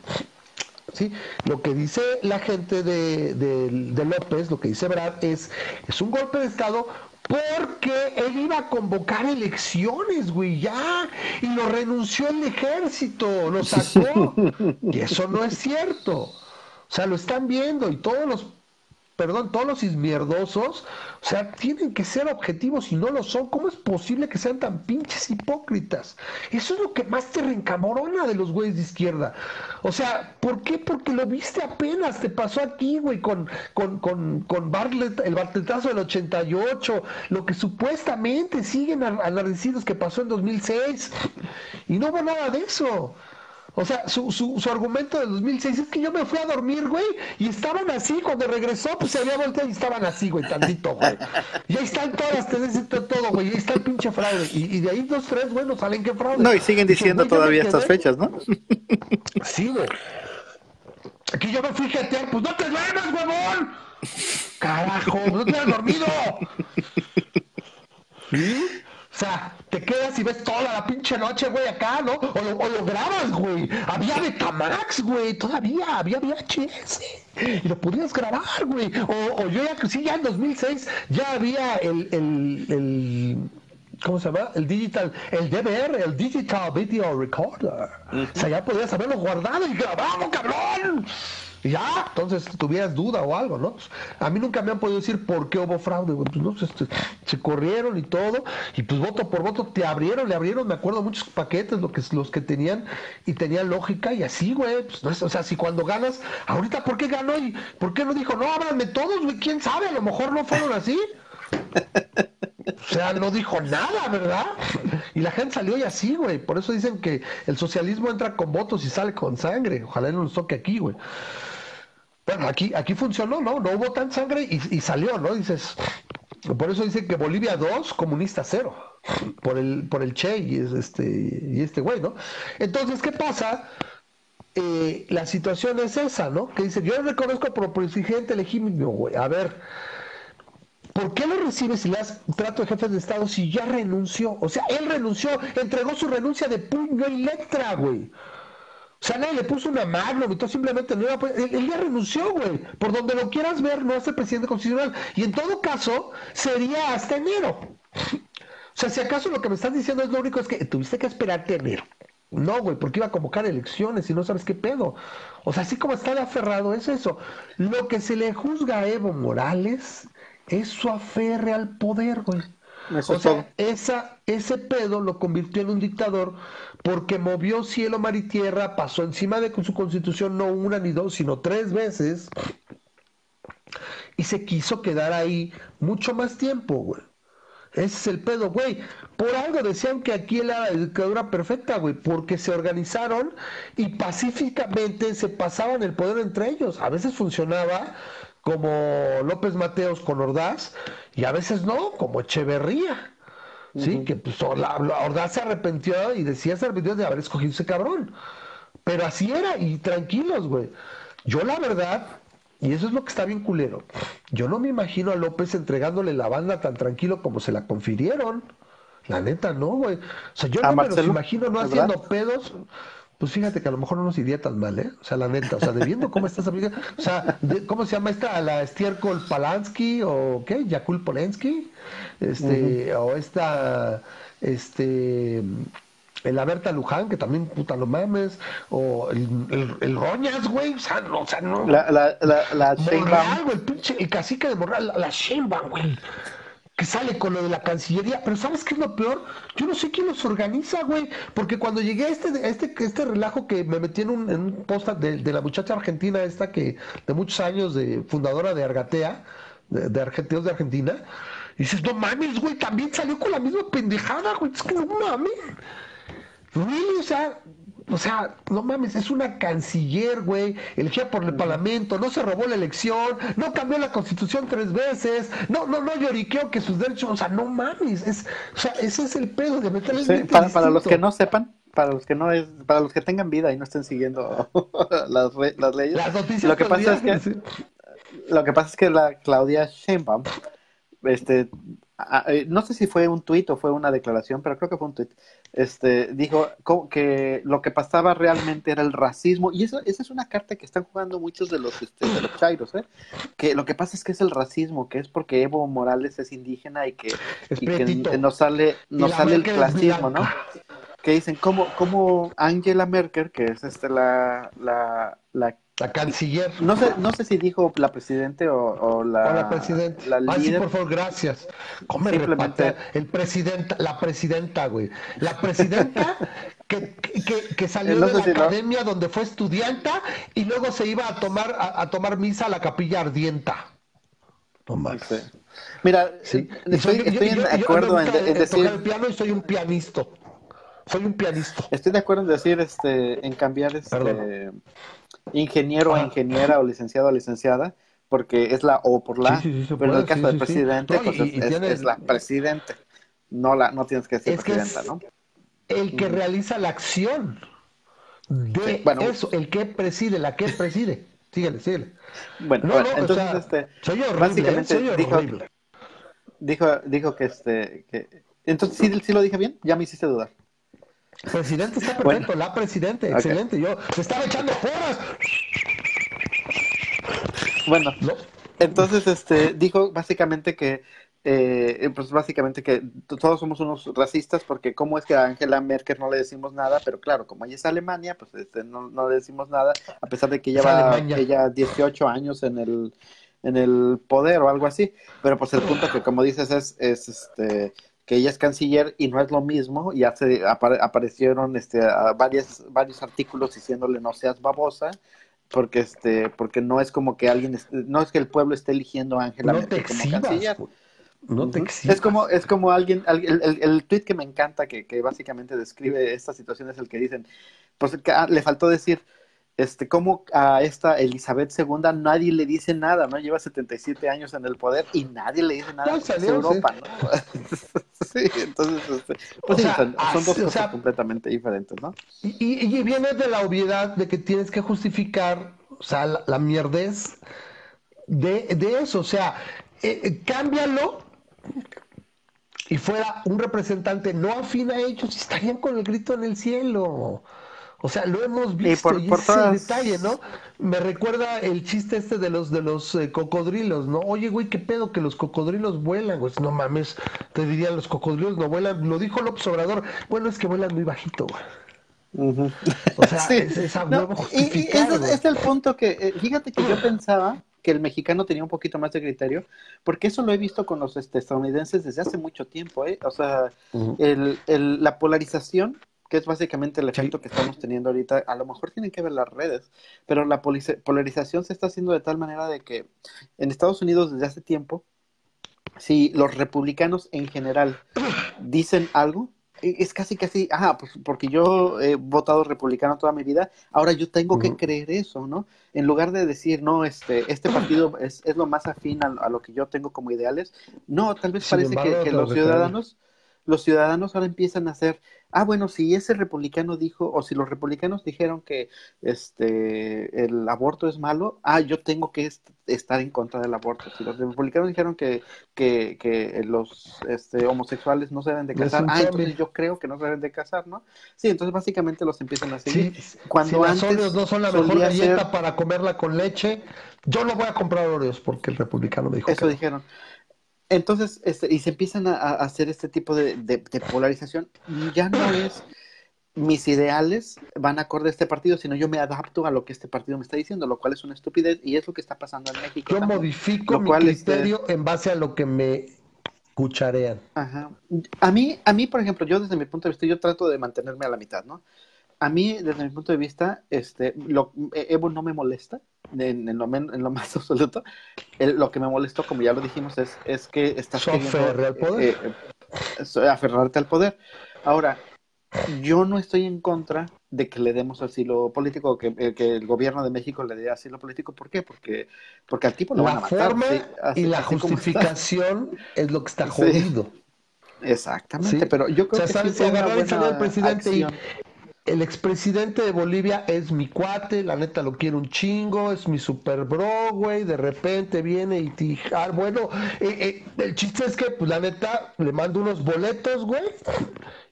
¿Sí? Lo que dice la gente de, de, López, lo que dice Brad, es, es un golpe de Estado porque él iba a convocar elecciones, güey, ya. Y lo renunció el ejército, lo sacó. y eso no es cierto. Sea, lo están viendo y todos los perdón, todos los izmierdosos, o sea, tienen que ser objetivos y no lo son. ¿Cómo es posible que sean tan pinches hipócritas? Eso es lo que más te reencamorona de los güeyes de izquierda. O sea, ¿por qué? Porque lo viste apenas, te pasó aquí, güey, con, con, con, con Bartlett, el Bartletazo del 88, lo que supuestamente siguen anardecidos que pasó en 2006. Y no hubo nada de eso. O sea, su, su, su argumento del 2006 es que yo me fui a dormir, güey, y estaban así. Cuando regresó, pues se había volteado y estaban así, güey, tantito, güey. Y ahí están todas las tendencias, todo, güey. Y ahí está el pinche fraude. Y, de ahí dos, tres, bueno, salen que fraude. No, y siguen diciendo todavía estas fechas, ¿no? Sí, güey. Aquí yo me fui a jetear, pues no te duermas, huevón. Carajo, no te has dormido. ¿Sí? O sea, te quedas y ves toda la pinche noche, güey, acá, ¿no? O lo, o lo grabas, güey. Había Betamax, güey, todavía, había VHS. Y lo podías grabar, güey. O, o yo ya, sí, ya en 2006 ya había el, el, el ¿cómo se llama? El digital, el DVR, el Digital Video Recorder. O sea, ya podías haberlo guardado y grabado, cabrón ya, entonces tuvieras duda o algo, ¿no? A mí nunca me han podido decir por qué hubo fraude, pues no, se, se, corrieron y todo, y pues voto por voto te abrieron, le abrieron, me acuerdo, muchos paquetes, lo que, los que tenían, y tenían lógica, y así, güey, pues o sea, si cuando ganas, ahorita, ¿por qué ganó? y ¿Por qué no dijo, no, ábranme todos, güey, quién sabe, a lo mejor no fueron así? O sea, no dijo nada, ¿verdad? Y la gente salió y así, güey. Por eso dicen que el socialismo entra con votos y sale con sangre. Ojalá no nos toque aquí, güey. Bueno, aquí, aquí funcionó, ¿no? No hubo tan sangre y, salió, ¿no? Dices, por eso dicen que Bolivia 2, comunista 0, por el, por el Che y, este, y este güey, ¿no? Entonces, ¿qué pasa? Eh, la situación es esa, ¿no? Que dice, yo reconozco por presidente legítimo, güey. A ver, ¿por qué lo recibes si le das trato de jefe de Estado si ya renunció? O sea, él renunció, entregó su renuncia de puño y letra, güey. O sea, nadie le puso una mano, y simplemente no iba a él, ya renunció, güey. Por donde lo quieras ver, no es el presidente constitucional. Y en todo caso, sería hasta enero. O sea, si acaso lo que me estás diciendo es lo único es que tuviste que esperarte enero. No, güey, porque iba a convocar elecciones y no sabes qué pedo. O sea, así como está de aferrado es eso. Lo que se le juzga a Evo Morales es su aferre al poder, güey. O sea, esa, ese pedo lo convirtió en un dictador porque movió cielo, mar y tierra, pasó encima de su constitución no una ni dos, sino tres veces, y se quiso quedar ahí mucho más tiempo, güey. Ese es el pedo, güey. Por algo decían que aquí era la dictadura perfecta, güey, porque se organizaron y pacíficamente se pasaban el poder entre ellos. A veces funcionaba como López Mateos con Ordaz y a veces no, como Echeverría. Sí, que pues la, Ordaz se arrepintió y decía se arrepintió de haber escogido ese cabrón. Pero así era, y tranquilos, güey. Yo la verdad, y eso es lo que está bien culero, yo no me imagino a López entregándole la banda tan tranquilo como se la confirieron. La neta, no, güey. O sea, yo no me los imagino no haciendo pedos. Pues fíjate que a lo mejor no nos iría tan mal, ¿eh? O sea, la neta, o sea, de viendo cómo estás amiga, o sea, ¿cómo se llama esta? La Estiercol Palansky o qué? Yakul Polensky, este, o esta, este, el Aberta Luján, que también, puta, no mames, o el, el, Roñas, güey, o sea, no, o sea, no. La, la, la, la Morral, güey, el pinche, el cacique de Morral, la, la güey que sale con lo de la Cancillería, pero ¿sabes qué es lo peor? Yo no sé quién los organiza, güey, porque cuando llegué a este, este, este relajo que me metí en un, en post de, de, la muchacha argentina esta que de muchos años, de fundadora de Argatea, de, de de Argentina, dices, no mames, güey, también salió con la misma pendejada, güey, es que no mames. Really, o sea, o sea, no mames, es una canciller, güey, elegida por el Parlamento, no se robó la elección, no cambió la constitución tres veces, no, no, no lloriqueó que sus derechos, o sea, no mames, es, o sea, ese es el pedo de meterle para, para los que no sepan, para los que no es, para los que tengan vida y no estén siguiendo las, las leyes. lo que pasa es que lo que pasa es que la Claudia Sheinbaum este no sé si fue un tuit o fue una declaración, pero creo que fue un tuit. Este, dijo que lo que pasaba realmente era el racismo, y eso, esa es una carta que están jugando muchos de los, este, de los chairos, ¿eh? que lo que pasa es que es el racismo, que es porque Evo Morales es indígena y que, y que nos sale, nos sale el clasismo, ¿no? Que dicen, ¿cómo, cómo Angela Merkel, que es este la, la, la la canciller. No sé, no sé si dijo la presidente o, la, o la presidenta. La Ay, sí, por favor, gracias. ¿Cómo Simplemente... el presidenta, la presidenta, güey. La presidenta que, que, que salió de la academia donde fue estudianta y luego se iba a tomar, a, tomar misa a la capilla ardienta. No Mira, sí. estoy, estoy de acuerdo en, decir... el piano y soy un pianista. Soy un pianista. Estoy de acuerdo en decir, este, en cambiar este ingeniero o ingeniera o licenciado o licenciada, porque es la O por la, pero en el caso del presidente, pues es, la presidente, no la, no tienes que ser presidenta, ¿no? El que realiza la acción de eso, el que preside, la que preside. Síguele, síguele. Bueno, entonces este, soy horrible, básicamente ¿eh? dijo, dijo, dijo que este, que, entonces sí, sí lo dije bien, ya me hiciste dudar. Presidente está perfecto, la presidente, excelente. Yo se estaba echando porras. Bueno, entonces este dijo básicamente que eh, pues básicamente que todos somos unos racistas porque cómo es que a Angela Merkel no le decimos nada, pero claro, como ella es Alemania, pues este, no, no, le decimos nada, a pesar de que ella va ella 18 años en el en el poder o algo así, pero pues el punto que como dices es, es este que ella es canciller y no es lo mismo, ya se aparecieron este, varios, varios artículos diciéndole no seas babosa, porque este porque no es como que alguien no es que el pueblo esté eligiendo a Angela Merkel como canciller. no te Es como, es como alguien, el, el, el tweet que me encanta, que, que, básicamente describe esta situación, es el que dicen, pues que, ah, le faltó decir, este, como a esta Elizabeth II nadie le dice nada, ¿no? Lleva 77 años en el poder y nadie le dice nada. No, Europa, ¿no? sí, entonces, este, pues son, dos cosas completamente diferentes, ¿no? Y, y, viene de la obviedad de que tienes que justificar, o sea, la, mierdez de, de, eso, o sea, eh, eh, cámbialo y fuera un representante no afín a ellos, estarían con el grito en el cielo. O sea, lo hemos visto y, por, ese detalle, ¿no? Me recuerda el chiste este de los de los eh, cocodrilos, ¿no? Oye, güey, qué pedo que los cocodrilos vuelan, güey. No mames, te diría, los cocodrilos no vuelan. Lo dijo López Obrador. Bueno, es que vuelan muy bajito, güey. O sea, es, esa no, y, es el punto que, eh, fíjate que yo pensaba que el mexicano tenía un poquito más de criterio, porque eso lo he visto con los este, estadounidenses desde hace mucho tiempo, ¿eh? O sea, el, el, la polarización que es básicamente el efecto que estamos teniendo ahorita, a lo mejor tienen que ver las redes, pero la polarización se está haciendo de tal manera de que en Estados Unidos desde hace tiempo, si los republicanos en general dicen algo, e, es casi casi, ah, pues porque yo he votado republicano toda mi vida, ahora yo tengo que creer eso, ¿no? En lugar de decir, no, este, este partido es, es lo más afín a, lo que yo tengo como ideales, no, tal vez parece que, los ciudadanos, los ciudadanos ahora empiezan a hacer, ah, bueno, si ese republicano dijo, o si los republicanos dijeron que este el aborto es malo, ah, yo tengo que estar en contra del aborto. Si los republicanos dijeron que, que, que los este, homosexuales no se deben de casar, ah, entonces yo creo que no se deben de casar, ¿no? Sí, entonces básicamente los empiezan a seguir. Cuando si antes no son la mejor galleta para comerla con leche, yo no voy a comprar Oreos porque el republicano me dijo Eso dijeron. Entonces, este, y se empiezan a, hacer este tipo de, polarización. Ya no es mis ideales van acorde a este partido, sino yo me adapto a lo que este partido me está diciendo, lo cual es una estupidez y es lo que está pasando en México. Yo modifico mi este, criterio en base a lo que me cucharean. Ajá. A mí, a mí, por ejemplo, yo desde mi punto de vista, yo trato de mantenerme a la mitad, ¿no? A mí, desde mi punto de vista, este, lo, Evo no me molesta en, en, lo, en lo, más absoluto. lo que me molestó, como ya lo dijimos, es, es que estás queriendo al poder. Eh, eh, aferrarte al poder. Ahora, yo no estoy en contra de que le demos asilo político, que, eh, que el gobierno de México le dé asilo político. ¿Por qué? Porque, porque al tipo lo la van a matar. Forma y la justificación es lo que está jodido. Exactamente, pero yo creo que sí si el presidente y el expresidente de Bolivia es mi cuate, la neta lo quiero un chingo, es mi super bro, güey, de repente viene y tijar, bueno, eh, eh, el chiste es que, pues la neta, le mando unos boletos, güey,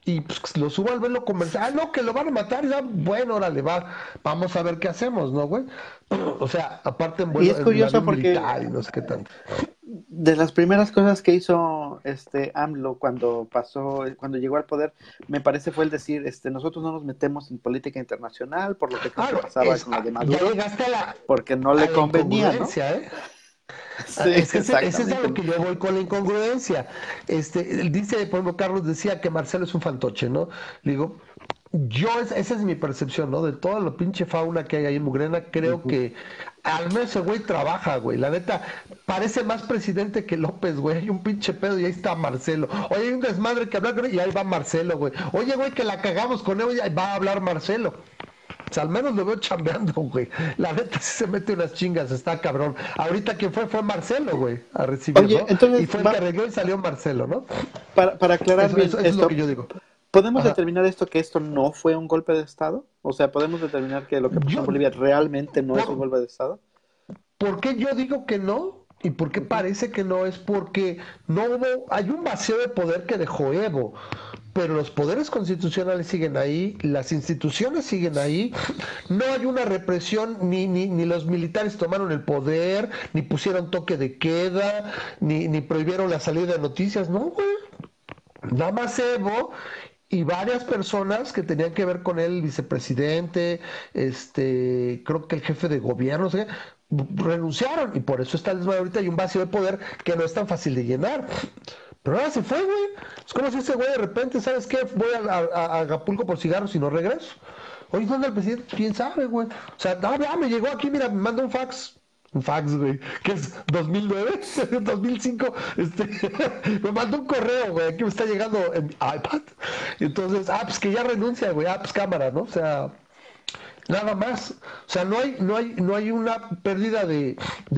y pues lo subo al verlo comercial, ah, no, que lo van a matar, ya, bueno, órale, va, vamos a ver qué hacemos, ¿no, güey? O sea, aparte en Y es curioso porque... Y no sé qué tanto de las primeras cosas que hizo este AMLO cuando pasó, cuando llegó al poder, me parece fue el decir, este, nosotros no nos metemos en política internacional por lo que pasaba con la de Maduro, porque no le convenía, ¿no? ¿eh? Sí, es ese, es lo que yo voy con la incongruencia. Este, dice, por ejemplo, Carlos decía que Marcelo es un fantoche, ¿no? Le digo, yo, esa es mi percepción, ¿no? De toda la pinche fauna que hay ahí en Mugrena, creo que al menos ese güey trabaja, güey. La neta, parece más presidente que López, güey. Hay un pinche pedo y ahí está Marcelo. Oye, hay un desmadre que habla y ahí va Marcelo, güey. Oye, güey, que la cagamos con él y ahí va a hablar Marcelo. O sea, al menos lo veo chambeando, güey. La neta sí se mete unas chingas, está cabrón. Ahorita quien fue fue Marcelo, güey, a recibir, Oye, entonces, y fue el que arregló y salió Marcelo, ¿no? Para, para aclarar bien es lo que yo digo. ¿Podemos determinar esto que esto no fue un golpe de Estado? O sea, ¿podemos determinar que lo que pasó en Bolivia realmente no es un golpe de Estado? ¿Por qué yo digo que no? ¿Y por qué parece que no? Es porque no hubo, hay un vacío de poder que dejó Evo, pero los poderes constitucionales siguen ahí, las instituciones siguen ahí, no hay una represión, ni, ni, ni los militares tomaron el poder, ni pusieron toque de queda, ni, ni prohibieron la salida de noticias, no, güey. Nada más Evo y varias personas que tenían que ver con él, el vicepresidente, este, creo que el jefe de gobierno, renunciaron y por eso está el ahorita hay un vacío de poder que no es tan fácil de llenar. Pero ahora se fue, güey. Es como si ese güey de repente, ¿sabes qué? Voy a, Acapulco por cigarros y no regreso. Oye, ¿dónde el presidente? ¿Quién sabe, güey? O sea, no, ya me llegó aquí, mira, me manda un fax un fax, güey, que es 2009, 2005, este, me mandó un correo, güey, aquí me está llegando en mi iPad. Entonces, ah, pues que ya renuncia, güey, ah, pues cámara, ¿no? O sea, Nada más. O sea, no hay, no hay, no hay una pérdida de,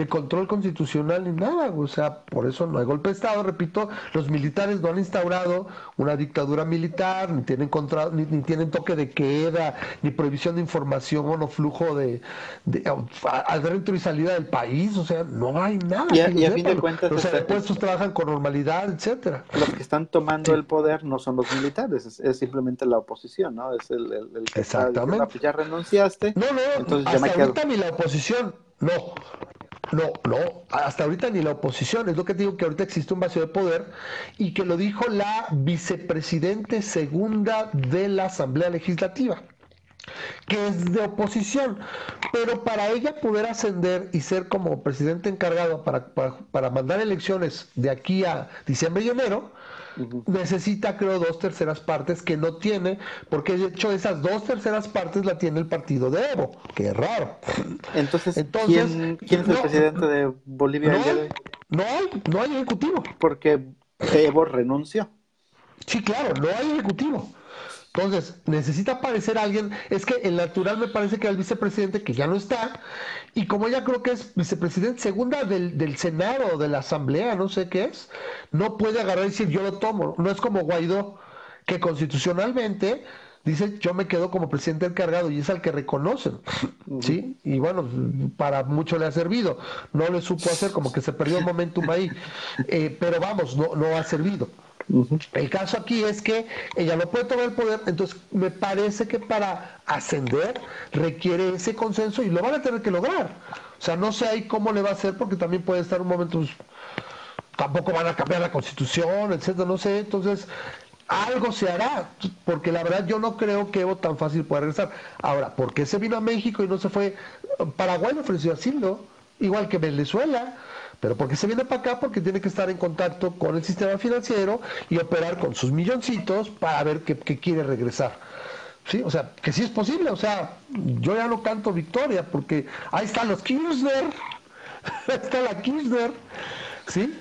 control constitucional ni nada. O sea, por eso no hay golpe de Estado. Repito, los militares no han instaurado una dictadura militar, ni tienen contra, ni, tienen toque de queda, ni prohibición de información o flujo de, de adentro y salida del país. O sea, no hay nada. Y a, fin de cuentas, los puestos trabajan con normalidad, etcétera. Los que están tomando el poder no son los militares, es, simplemente la oposición, ¿no? Es el, el, que Exactamente. Está, ya renuncia no, no, entonces hasta ahorita ni la oposición, no, no, no, hasta ahorita ni la oposición, es lo que digo que ahorita existe un vacío de poder y que lo dijo la vicepresidente segunda de la Asamblea Legislativa que es de oposición, pero para ella poder ascender y ser como presidente encargado para, para, para mandar elecciones de aquí a diciembre y enero, necesita, creo, dos terceras partes que no tiene, porque de hecho esas dos terceras partes la tiene el partido de Evo, que es raro. Entonces, ¿quién, es el presidente de Bolivia? No hay, no hay, no hay ejecutivo. Porque Evo renunció. Sí, claro, no hay ejecutivo. Entonces, necesita aparecer alguien. Es que el natural me parece que el vicepresidente, que ya no está, y como ya creo que es vicepresidente segunda del, del Senado o de la Asamblea, no sé qué es, no puede agarrar y decir yo lo tomo. No es como Guaidó, que constitucionalmente dice yo me quedo como presidente encargado y es al que reconocen, ¿sí? Y bueno, para mucho le ha servido. No le supo hacer, como que se perdió el momentum ahí. Eh, pero vamos, no, no ha servido. El caso aquí es que ella no puede tomar el poder, entonces me parece que para ascender requiere ese consenso y lo van a tener que lograr. O sea, no sé ahí cómo le va a hacer porque también puede estar un momento, pues, tampoco van a cambiar la constitución, etcétera, no sé, entonces algo se hará, porque la verdad yo no creo que Evo tan fácil pueda regresar. Ahora, ¿por qué se vino a México y no se fue? Paraguay le ofreció asilo, igual que Venezuela. Pero porque se viene para acá? Porque tiene que estar en contacto con el sistema financiero y operar con sus milloncitos para ver que, quiere regresar. Sí, o sea, que sí es posible, o sea, yo ya no canto victoria porque ahí están los Kirchner, ahí está la Kirchner, ¿sí?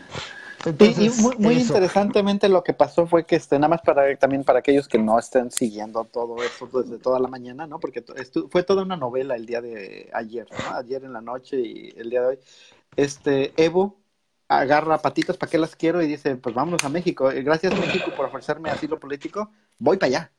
y, muy, interesantemente lo que pasó fue que este, nada más para también para aquellos que no estén siguiendo todo eso desde toda la mañana, ¿no? Porque fue toda una novela el día de ayer, ¿no? Ayer en la noche y el día de hoy este Evo agarra patitas, ¿para qué las quiero? Y dice, pues vámonos a México. Eh, gracias México por ofrecerme asilo político, voy para allá.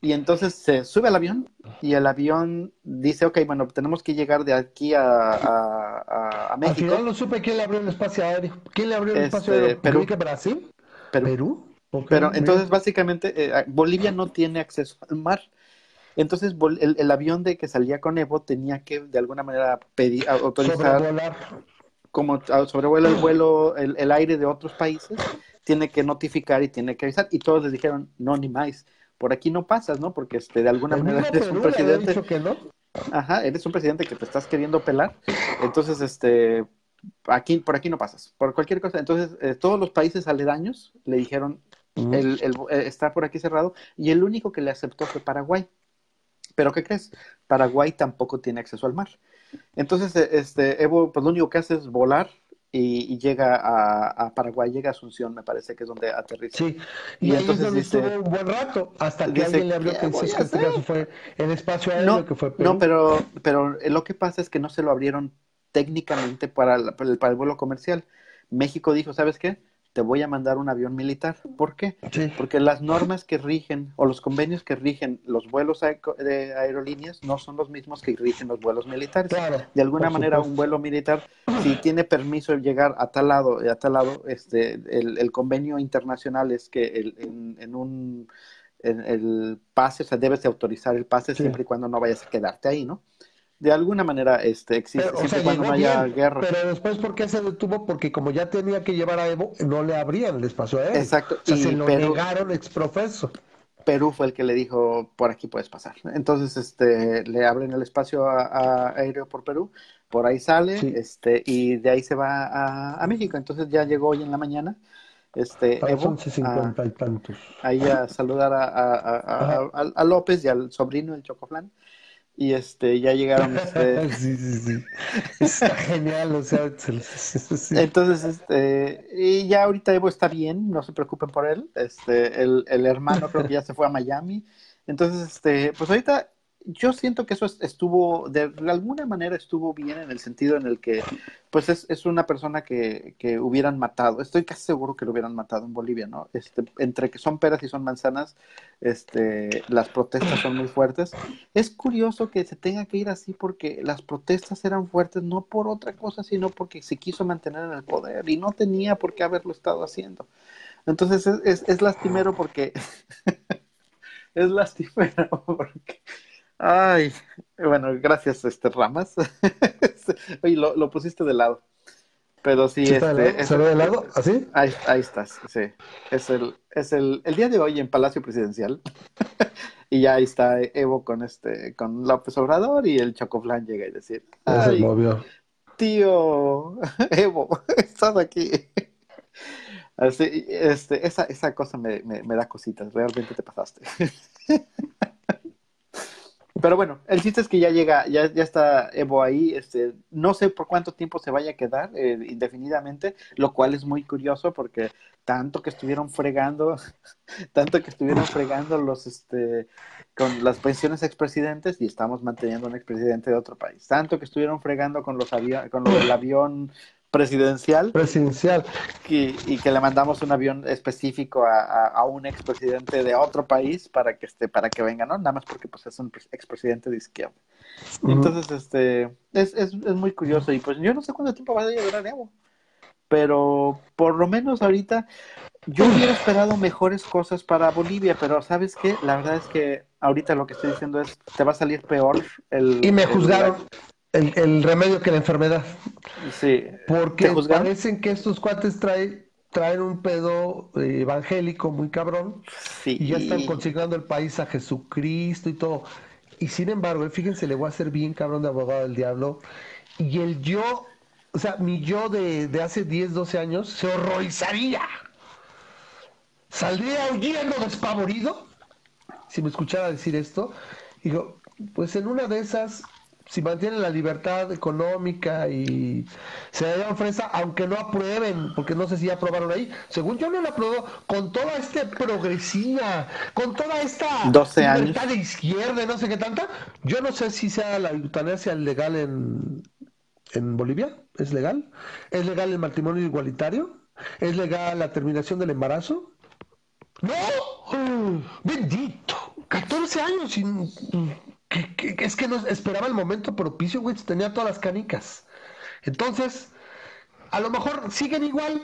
Y entonces se sube al avión y el avión dice, ok, bueno, tenemos que llegar de aquí a, a, México. Al final no supe quién le abrió el espacio aéreo. ¿Quién le abrió el espacio este, aéreo? Perú. Brasil? Perú. Pero entonces básicamente eh, Bolivia no tiene acceso al mar. Entonces el, avión de que salía con Evo tenía que de alguna manera pedir, autorizar como sobrevuela el vuelo, el, el aire de otros países, tiene que notificar y tiene que avisar. Y todos les dijeron, no, ni más por aquí no pasas, ¿no? Porque este, de alguna manera eres un presidente. Que no? Ajá, eres un presidente que te estás queriendo pelar. Entonces, este, aquí, por aquí no pasas, por cualquier cosa. Entonces, eh, todos los países aledaños le dijeron, el, el, eh, está por aquí cerrado, y el único que le aceptó fue Paraguay. Pero ¿qué crees? Paraguay tampoco tiene acceso al mar. Entonces, eh, este, Evo, pues lo único que hace es volar y, llega a, Paraguay, llega a Asunción, me parece que es donde aterriza. Sí, y, entonces ahí donde estuvo un buen rato, hasta que alguien le abrió que en este caso fue el espacio aéreo no, que fue No, pero, pero lo que pasa es que no se lo abrieron técnicamente para para el vuelo comercial. México dijo, ¿sabes qué? Te voy a mandar un avión militar. ¿Por qué? Porque las normas que rigen o los convenios que rigen los vuelos de aerolíneas no son los mismos que rigen los vuelos militares. de alguna manera, un vuelo militar, si tiene permiso de llegar a tal lado, a tal lado, este, el, convenio internacional es que el, en, un el pase, o sea, debes de autorizar el pase siempre y cuando no vayas a quedarte ahí, ¿no? De alguna manera este, existe siempre cuando no haya guerra. Pero después, ¿por qué se detuvo? Porque como ya tenía que llevar a Evo, no le abrían el espacio a él. Exacto. y se lo Perú, negaron exprofeso. Perú fue el que le dijo, por aquí puedes pasar. Entonces, este, le abren el espacio a, aéreo por Perú, por ahí sale, este, y de ahí se va a, México. Entonces ya llegó hoy en la mañana. Este, Evo, a, y tantos. Ahí a saludar a, a, López y al sobrino, el Chocoflan y este ya llegaron este... sí sí sí. Está genial o sea entonces este y ya ahorita Evo está bien no se preocupen por él. Este el, el hermano creo que ya se fue a Miami. Entonces este pues ahorita yo siento que eso estuvo, de alguna manera estuvo bien en el sentido en el que, pues es, es una persona que, que, hubieran matado. Estoy casi seguro que lo hubieran matado en Bolivia, ¿no? Este, entre que son peras y son manzanas, este, las protestas son muy fuertes. Es curioso que se tenga que ir así porque las protestas eran fuertes no por otra cosa, sino porque se quiso mantener en el poder y no tenía por qué haberlo estado haciendo. Entonces es, es, es lastimero porque... es lastimero porque Ay, bueno, gracias, este Ramas. Oye, lo, lo, pusiste de lado. Pero sí, este, ¿Se ve de lado? ¿Así? Ahí, ahí estás, sí. Es el, es el, el día de hoy en Palacio Presidencial. y ya ahí está Evo con este, con López Obrador y el Chocoflan llega y decir, Ay, tío, Evo, estás aquí. Así, este, esa, esa cosa me, me, me da cositas, realmente te pasaste. Pero bueno, el chiste es que ya llega, ya, ya está Evo ahí, este, no sé por cuánto tiempo se vaya a quedar eh, indefinidamente, lo cual es muy curioso porque tanto que estuvieron fregando, tanto que estuvieron fregando los, este, con las pensiones expresidentes y estamos manteniendo un expresidente de otro país, tanto que estuvieron fregando con los aviones, con lo del avión presidencial. Presidencial. Y, que le mandamos un avión específico a, a, un expresidente de otro país para que esté, para que venga, ¿no? Nada más porque pues es un expresidente de izquierda. Entonces, este, es, es, es, muy curioso. Y pues yo no sé cuánto tiempo va a durar Evo. Pero por lo menos ahorita yo hubiera esperado mejores cosas para Bolivia, pero ¿sabes qué? La verdad es que ahorita lo que estoy diciendo es, te va a salir peor el... Y me juzgaron el, remedio que la enfermedad. Sí. Porque parecen que estos cuates traen, traen un pedo eh, evangélico muy cabrón. Sí. Y ya están consignando el país a Jesucristo y todo. Y sin embargo, eh, fíjense, le voy a hacer bien cabrón de abogado del diablo. Y el yo, o sea, mi yo de, de hace 10, 12 años se horrorizaría. Saldría huyendo despavorido si me escuchara decir esto. Digo, pues en una de esas si mantienen la libertad económica y se dan fresa, aunque no aprueben, porque no sé si ya aprobaron ahí, según yo no lo aprobó, con toda esta progresiva, con toda esta libertad de izquierda y no sé qué tanta, yo no sé si sea la eutanasia legal en, en Bolivia, ¿es legal? ¿Es legal el matrimonio igualitario? ¿Es legal la terminación del embarazo? ¡No! ¡Bendito! 14 hace años sin, que, es que no esperaba el momento propicio, güey, tenía todas las canicas. Entonces, a lo mejor siguen igual,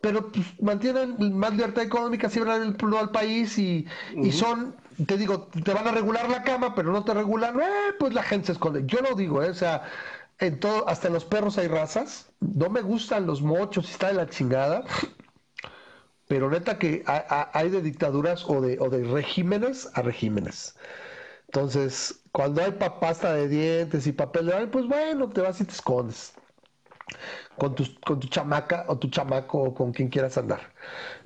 pero pues, mantienen más libertad económica, siembran el pueblo al país y, y, son, te digo, te van a regular la cama, pero no te regulan, eh, pues la gente se esconde. Yo lo digo, eh, o sea, en todo, hasta en los perros hay razas, no me gustan los mochos, está de la chingada, pero neta que hay de dictaduras o de, o de regímenes a regímenes. Entonces, cuando hay pasta de dientes y papel de baño, pues bueno, te vas y te escondes. Con tu, con tu chamaca o tu chamaco o con quien quieras andar.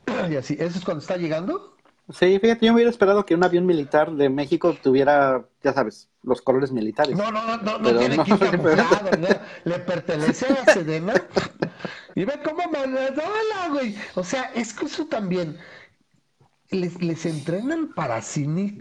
y así, ¿eso es cuando está llegando? Sí, fíjate, yo me hubiera esperado que un avión militar de México tuviera, ya sabes, los colores militares. No, no, no, no, tiene que ir ¿no? Le pertenece a Sedena. y ve cómo Hola, güey. O sea, es que eso también les, les entrenan para,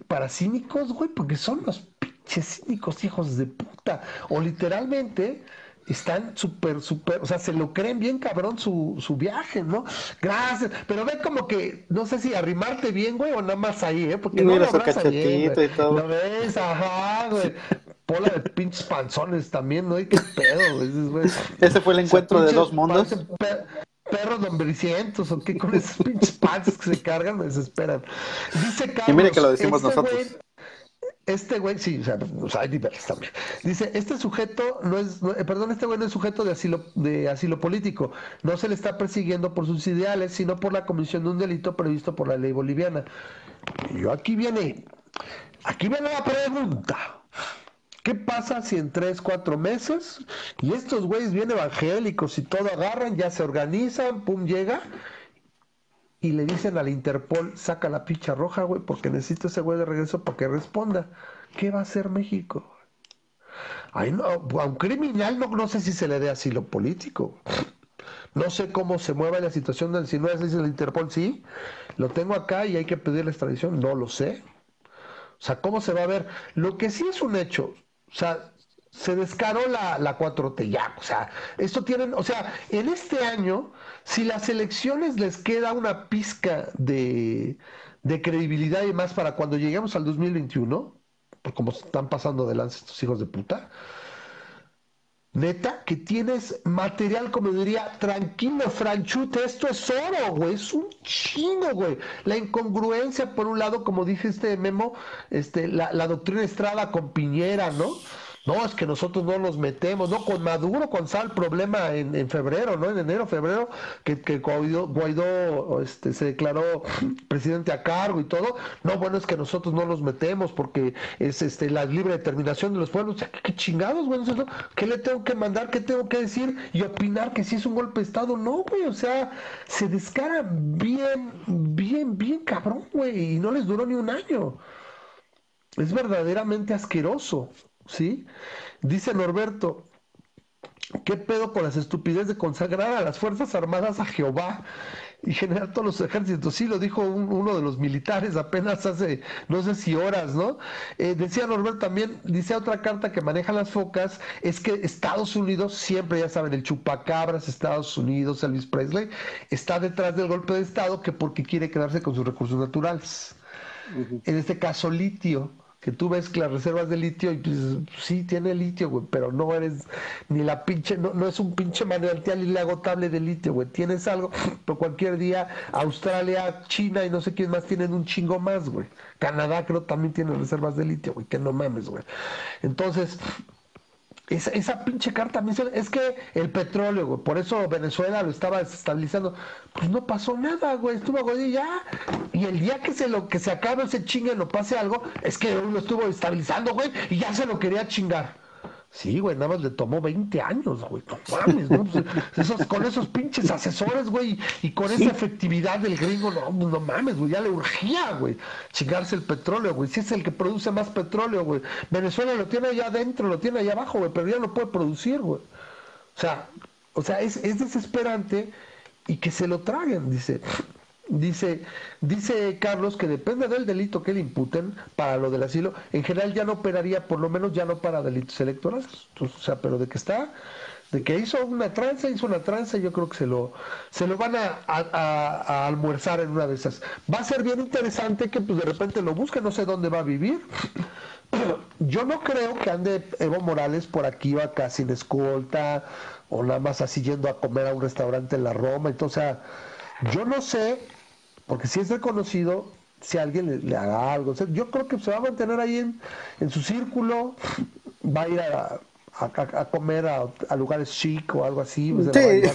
para cínicos, güey, porque son los pinches cínicos hijos de puta. O literalmente están súper, súper, o sea, se lo creen bien cabrón su, su viaje, ¿no? Gracias, pero ve como que, no sé si arrimarte bien, güey, o nada más ahí, ¿eh? Porque no lo bien, y todo. Lo ves, ajá, güey. Pola de pinches panzones también, ¿no? Y qué pedo, güey. Ese fue el encuentro de dos mundos perros nombricientos o qué con esos pinches panzas que se cargan me desesperan. Dice Carlos. Y mire que lo decimos este nosotros. Güey, este güey, sí, o sea, hay diversos también. Dice, este sujeto no es, eh, perdón, este güey no es sujeto de asilo, de asilo político. No se le está persiguiendo por sus ideales, sino por la comisión de un delito previsto por la ley boliviana. Y yo aquí viene, aquí viene la pregunta. ¿Qué pasa si en tres, cuatro meses y estos güeyes bien evangélicos y todo agarran, ya se organizan, pum, llega y le dicen al Interpol, saca la picha roja, güey, porque necesito ese güey de regreso para que responda. ¿Qué va a hacer México? Ay, no, a un criminal no, no sé si se le dé asilo político. No sé cómo se mueva la situación del si no es el Interpol, sí. Lo tengo acá y hay que pedir la extradición, no lo sé. O sea, ¿cómo se va a ver? Lo que sí es un hecho, o sea, se descaró la, la 4T ya. O sea, esto tienen, o sea, en este año, si las elecciones les queda una pizca de, de credibilidad y más para cuando lleguemos al 2021, pues como están pasando de lance estos hijos de puta, neta, que tienes material, como diría, tranquilo, franchute, esto es oro, güey, es un chingo, güey. La incongruencia, por un lado, como dije este memo, este, la, la doctrina Estrada con Piñera, ¿no? No, es que nosotros no nos metemos, ¿no? Con Maduro, con Sal, problema en, en febrero, ¿no? En enero, febrero, que, que Guaidó, este, se declaró presidente a cargo y todo. No, bueno, es que nosotros no nos metemos porque es este la libre determinación de los pueblos. ¿Qué, chingados, güey? ¿Qué le tengo que mandar? ¿Qué tengo que decir? Y opinar que si es un golpe de Estado. No, güey, o sea, se descara bien, bien, bien cabrón, güey. Y no les duró ni un año. Es verdaderamente asqueroso. ¿Sí? Dice Norberto, ¿qué pedo con las estupidez de consagrar a las Fuerzas Armadas a Jehová y generar todos los ejércitos? Sí, lo dijo uno de los militares apenas hace, no sé si horas, ¿no? Eh, decía Norberto también, dice otra carta que maneja las focas, es que Estados Unidos, siempre ya saben, el chupacabras, Estados Unidos, Elvis Presley, está detrás del golpe de Estado que porque quiere quedarse con sus recursos naturales. En este caso, litio que tú ves que las reservas de litio, y pues sí tiene litio, güey, pero no eres ni la pinche, no, no es un pinche manantial inagotable de litio, güey. Tienes algo, pero cualquier día Australia, China y no sé quién más tienen un chingo más, güey. Canadá creo también tiene reservas de litio, güey, que no mames, güey. Entonces, esa, esa pinche carta es que el petróleo, güey, por eso Venezuela lo estaba desestabilizando. Pues no pasó nada, güey, estuvo güey ya. Y el día que se lo que se acabe ese chingue no pase algo, es que uno estuvo estabilizando, güey, y ya se lo quería chingar. Sí, güey, nada más le tomó 20 años, güey. No mames, ¿no? Pues, esos, con esos pinches asesores, güey, y con esa efectividad del gringo, no, no mames, güey, ya le urgía, güey, chingarse el petróleo, güey. Si es el que produce más petróleo, güey. Venezuela lo tiene allá adentro, lo tiene allá abajo, güey, pero ya no puede producir, güey. O sea, o sea, es, es desesperante y que se lo traguen, dice. Dice, dice Carlos que depende del delito que le imputen para lo del asilo, en general ya no operaría, por lo menos ya no para delitos electorales. o sea, pero de que está, de que hizo una tranza, hizo una tranza, yo creo que se lo, se lo van a, almuerzar en una de esas. Va a ser bien interesante que pues de repente lo busque, no sé dónde va a vivir. Yo no creo que ande Evo Morales por aquí o acá sin escolta o nada más así yendo a comer a un restaurante en la Roma. Entonces, yo no sé, porque si es reconocido, si alguien le, haga algo. yo creo que se va a mantener ahí en, en su círculo, va a ir a, a, comer a, lugares chic o algo así.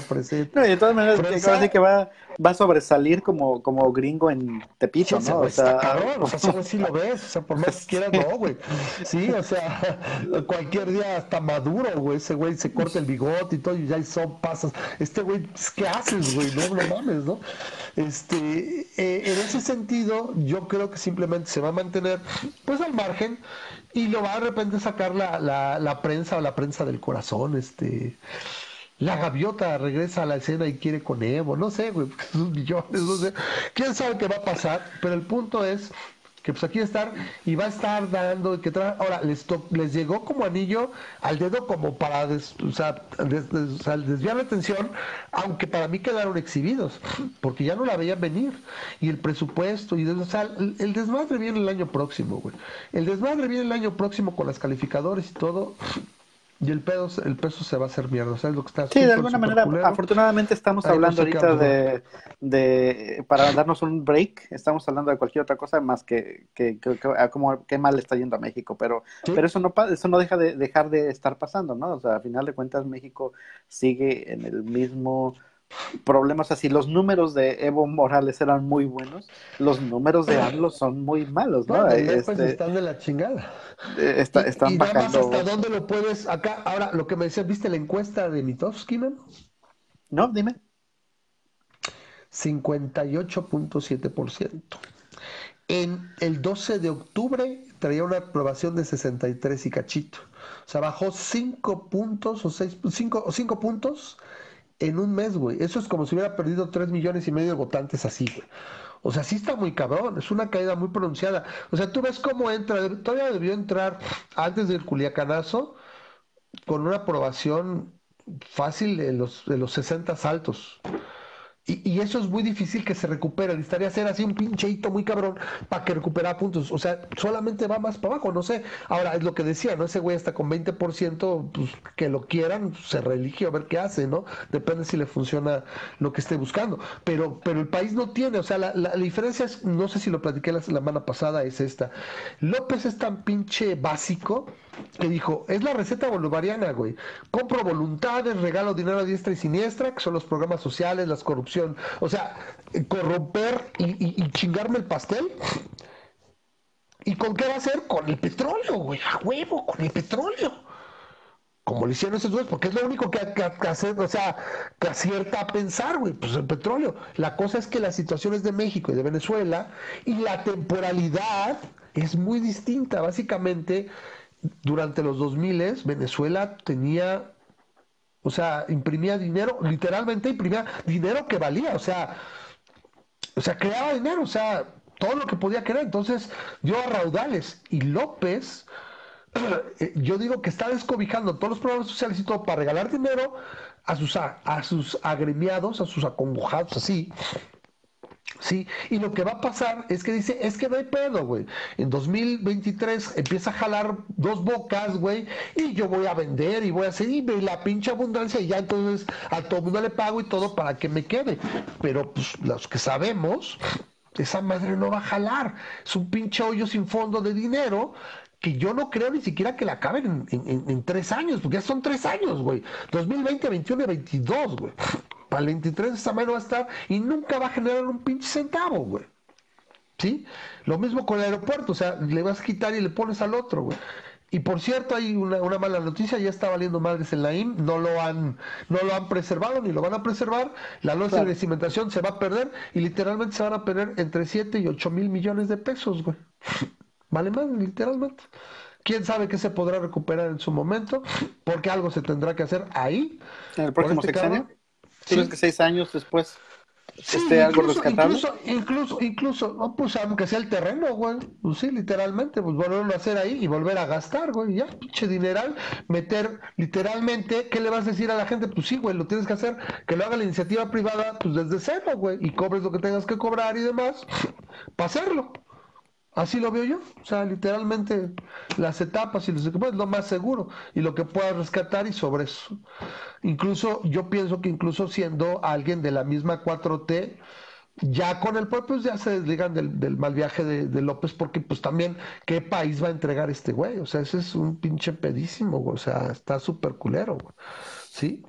Pues, sí. no, y de todas maneras, que, que va, va a sobresalir como, como gringo en Tepito, ¿no? O sea, cabrón, o sea, sí lo ves, o sea, por más que quieras, no, güey. Sí, o sea, cualquier día está maduro, güey, ese güey se corta el bigote y todo, y ya son pasas. Este güey, pues, ¿qué haces, güey? No, no mames, ¿no? Este, eh, en ese sentido, yo creo que simplemente se va a mantener, pues, al margen y lo va de repente sacar la, la, la prensa o la prensa del corazón, este la gaviota regresa a la escena y quiere con Evo, no sé, güey, millones, no sé, quién sabe qué va a pasar, pero el punto es que pues aquí estar y va a estar dando que ahora les les llegó como anillo al dedo como para o sea, desviar la atención aunque para mí quedaron exhibidos porque ya no la veían venir. Y el presupuesto y el desmadre viene el año próximo güey. El desmadre viene el año próximo con las calificadores y todo y el peso, el peso se va a hacer mierda, ¿sabes lo que está Sí, de alguna manera, afortunadamente estamos hablando ahorita de, de, para darnos un break, estamos hablando de cualquier otra cosa más que, que, que, como qué mal está yendo a México, pero, pero eso no eso no deja de dejar de estar pasando, ¿no? O sea, a final de cuentas México sigue en el mismo problemas así. Los números de Evo Morales eran muy buenos, los números de AMLO son muy malos, ¿no? Pues, este, están de la chingada. Eh, está, están bajando. ¿Hasta dónde lo puedes? Acá, ahora, lo que me decías, ¿viste la encuesta de Mitofsky, man? No, dime. 58.7%. En el 12 de octubre traía una aprobación de 63 y cachito. O sea, bajó 5 puntos o 6 5 o 5 puntos en un mes, güey. Eso es como si hubiera perdido 3 millones y medio de votantes así, güey. O sea, sí está muy cabrón, es una caída muy pronunciada. O sea, tú ves cómo entra, todavía debió entrar antes del Culiacanazo con una aprobación fácil de los, de los 60 saltos. Y, eso es muy difícil que se recupere. Necesitaría hacer así un pincheito muy cabrón para que recupera puntos. O sea, solamente va más para abajo, no sé. Ahora, es lo que decía, ¿no? Ese güey está con 20%, pues que lo quieran, se religió a ver qué hace, ¿no? Depende si le funciona lo que esté buscando. Pero, pero el país no tiene, o sea, la, la, diferencia es, no sé si lo platiqué la semana pasada, es esta. López es tan pinche básico que dijo, es la receta bolivariana, güey. Compro voluntades, regalo dinero a diestra y siniestra, que son los programas sociales, las corrupción. O sea, corromper y, chingarme el pastel. ¿Y con qué va a ser? Con el petróleo, güey. A huevo, con el petróleo. Como le hicieron esos dos, porque es lo único que, que, hacer, o sea, que acierta a pensar, güey, pues el petróleo. La cosa es que las situaciones de México y de Venezuela y la temporalidad es muy distinta. Básicamente, durante los 2000 Venezuela tenía, o sea, imprimía dinero, literalmente imprimía dinero que valía, o sea, o sea, creaba dinero, o sea, todo lo que podía crear. Entonces, dio a raudales. Y López, eh, yo digo que está descobijando todos los programas sociales y todo para regalar dinero a sus, a sus agremiados, a sus acongojados, así, Sí, y lo que va a pasar es que dice, es que no hay pedo, güey. En 2023 empieza a jalar dos bocas, güey, y yo voy a vender y voy a hacer, y la pinche abundancia, y ya entonces a todo mundo le pago y todo para que me quede. Pero pues los que sabemos, esa madre no va a jalar. Es un pinche hoyo sin fondo de dinero que yo no creo ni siquiera que la acaben en, en tres años, porque ya son tres años, güey. 2020, 21 y 22, güey. Para el 23 esa mano va a estar y nunca va a generar un pinche centavo, güey. ¿Sí? Lo mismo con el aeropuerto, o sea, le vas a quitar y le pones al otro, güey. Y por cierto, hay una, mala noticia, ya está valiendo madres en la IM, no lo han, no lo han preservado ni lo van a preservar, la losa de cimentación se va a perder y literalmente se van a perder entre 7 y 8 mil millones de pesos, güey. Vale más, literalmente. ¿Quién sabe qué se podrá recuperar en su momento? Porque algo se tendrá que hacer ahí. ¿En el próximo este sexenio? ¿Sí? que seis años después. esté algo rescatable. Incluso, incluso, incluso, no, pues aunque sea el terreno, güey. Pues sí, literalmente, pues volverlo a hacer ahí y volver a gastar, güey. Ya, pinche dineral, meter literalmente, ¿qué le vas a decir a la gente? Pues sí, güey, lo tienes que hacer, que lo haga la iniciativa privada, pues desde cero, güey, y cobres lo que tengas que cobrar y demás, para hacerlo. Así lo veo yo. O sea, literalmente las etapas y los equipos es lo más seguro y lo que puedas rescatar y sobre eso. Incluso yo pienso que incluso siendo alguien de la misma 4T, ya con el propio ya se desligan del, mal viaje de, López porque pues también qué país va a entregar este güey. O sea, ese es un pinche pedísimo, O sea, está súper culero, ¿Sí?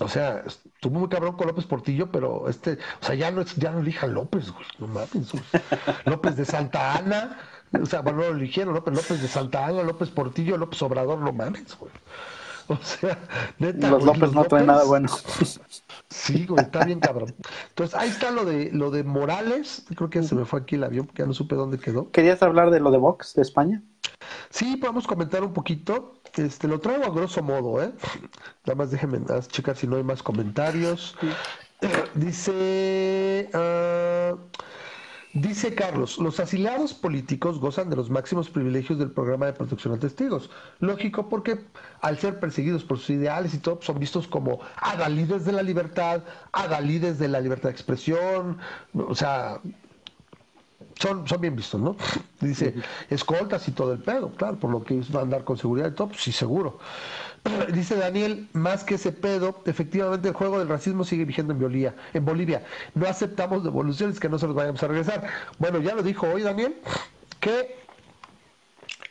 O sea, estuvo muy cabrón con López Portillo, pero este, o sea, ya no, ya no elijan López, güey, no mames, López de Santa Ana, o sea, bueno, no lo eligieron, López, López de Santa Ana, López Portillo, López Obrador, no mames, güey. O sea, neta. Los López no traen nada bueno. Sí, güey, está bien cabrón. Entonces, ahí está lo de lo de Morales. Creo que ya se me fue aquí el avión porque ya no supe dónde quedó. ¿Querías hablar de lo de Vox de España? Sí, podemos comentar un poquito. Este, lo traigo a grosso modo, ¿eh? Nada más déjenme checar si no hay más comentarios. Dice. Uh, Dice Carlos, los asilados políticos gozan de los máximos privilegios del programa de protección a testigos. Lógico, porque al ser perseguidos por sus ideales y todo, son vistos como adalides de la libertad, adalides de la libertad de expresión, o sea, son, son bien vistos, ¿no? Dice, escoltas y todo el pedo, claro, por lo que van a andar con seguridad y todo, pues sí, seguro. Dice Daniel, más que ese pedo, efectivamente el juego del racismo sigue vigente en Bolivia. En Bolivia. No aceptamos devoluciones que no se los vayamos a regresar. Bueno, ya lo dijo hoy Daniel, que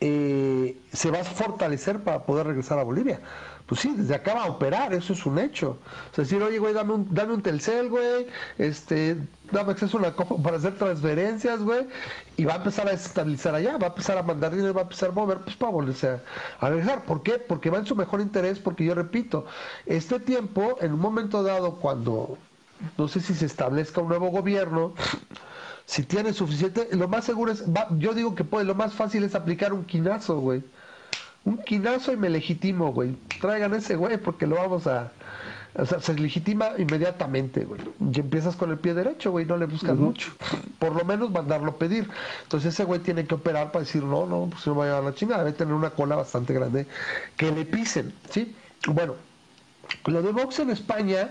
eh, se va a fortalecer para poder regresar a Bolivia pues sí, desde acá va a operar, eso es un hecho. O sea, decir, oye, güey, dame un, dame un Telcel, güey, este, dame acceso a una copa para hacer transferencias, güey, y va a empezar a estabilizar allá, va a empezar a mandar dinero, va a empezar a mover, pues para volverse a, regresar. ¿Por qué? Porque va en su mejor interés, porque yo repito, este tiempo, en un momento dado, cuando, no sé si se establezca un nuevo gobierno, si tiene suficiente, lo más seguro es, yo digo que puede, lo más fácil es aplicar un quinazo, güey un quinazo y me legitimo, güey. Traigan ese güey porque lo vamos a... O sea, se legitima inmediatamente, güey. Y empiezas con el pie derecho, güey, no le buscas mucho. Por lo menos mandarlo pedir. Entonces ese güey tiene que operar para decir, no, no, pues no va a llevar la chingada. Debe tener una cola bastante grande que le pisen, ¿sí? Bueno, lo de Vox en España,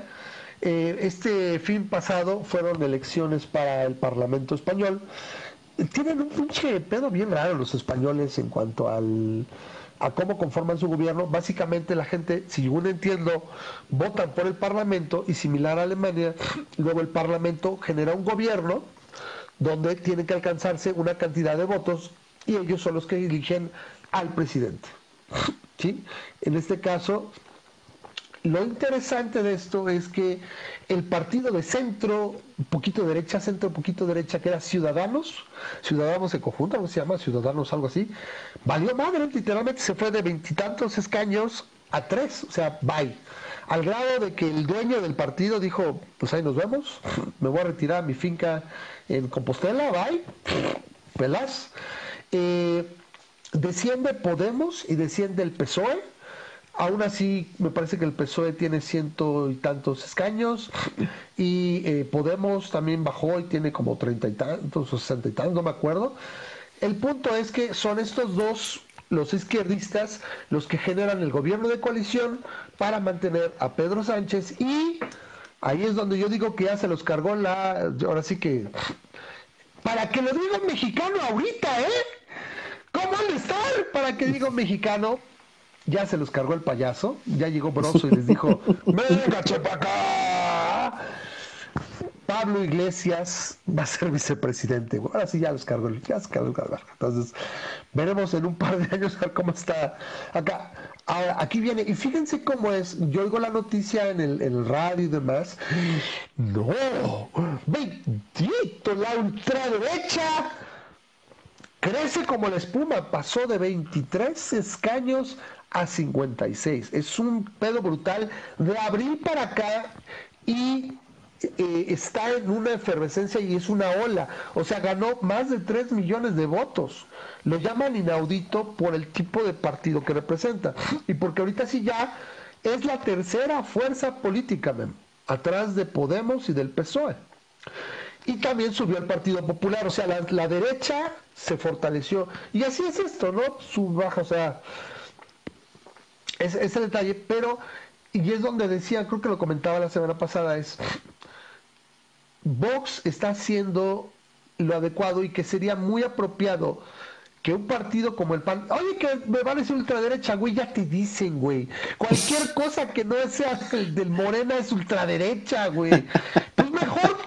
eh, este fin pasado fueron elecciones para el Parlamento español. Tienen un pinche pedo bien raro los españoles en cuanto al a cómo conforman su gobierno, básicamente la gente, si según entiendo, votan por el Parlamento y similar a Alemania, luego el Parlamento genera un gobierno donde tiene que alcanzarse una cantidad de votos y ellos son los que eligen al presidente. ¿Sí? En este caso, lo interesante de esto es que el partido de centro, un poquito derecha, centro, un poquito derecha, que era Ciudadanos, Ciudadanos de conjunto, ¿cómo se llama? Ciudadanos, algo así, valió madre, literalmente se fue de veintitantos escaños a tres, o sea, bye. Al grado de que el dueño del partido dijo, pues ahí nos vemos, me voy a retirar a mi finca en Compostela, bye, pelas. Eh, desciende Podemos y desciende el PSOE Aún así, me parece que el PSOE tiene ciento y tantos escaños y eh, Podemos también bajó y tiene como treinta y tantos o sesenta y tantos, no me acuerdo. El punto es que son estos dos, los izquierdistas, los que generan el gobierno de coalición para mantener a Pedro Sánchez y ahí es donde yo digo que ya se los cargó la, ahora sí que, para que lo diga mexicano ahorita, ¿eh? ¿Cómo han estar para que diga mexicano? Ya se los cargó el payaso, ya llegó Broso y les dijo, venga, acá. Pablo Iglesias va a ser vicepresidente. Ahora sí ya los cargó, ya se cargó Entonces, veremos en un par de años cómo está acá. Ahora, aquí viene, y fíjense cómo es, yo oigo la noticia en el, en el radio y demás. No, bendito, la ultraderecha crece como la espuma, pasó de 23 escaños a 56. Es un pedo brutal de abril para acá y eh, está en una efervescencia y es una ola. O sea, ganó más de 3 millones de votos. Lo llaman inaudito por el tipo de partido que representa. Y porque ahorita sí ya es la tercera fuerza política, atrás de Podemos y del PSOE. Y también subió el Partido Popular, o sea, la, derecha se fortaleció. Y así es esto, ¿no? Su baja, o sea, es, ese detalle, pero, y es donde decía, creo que lo comentaba la semana pasada, es, Vox está haciendo lo adecuado y que sería muy apropiado que un partido como el PAN, oye, que me va a decir ultraderecha, güey, ya te dicen, güey. Cualquier cosa que no sea el del Morena es ultraderecha, güey. Pues mejor,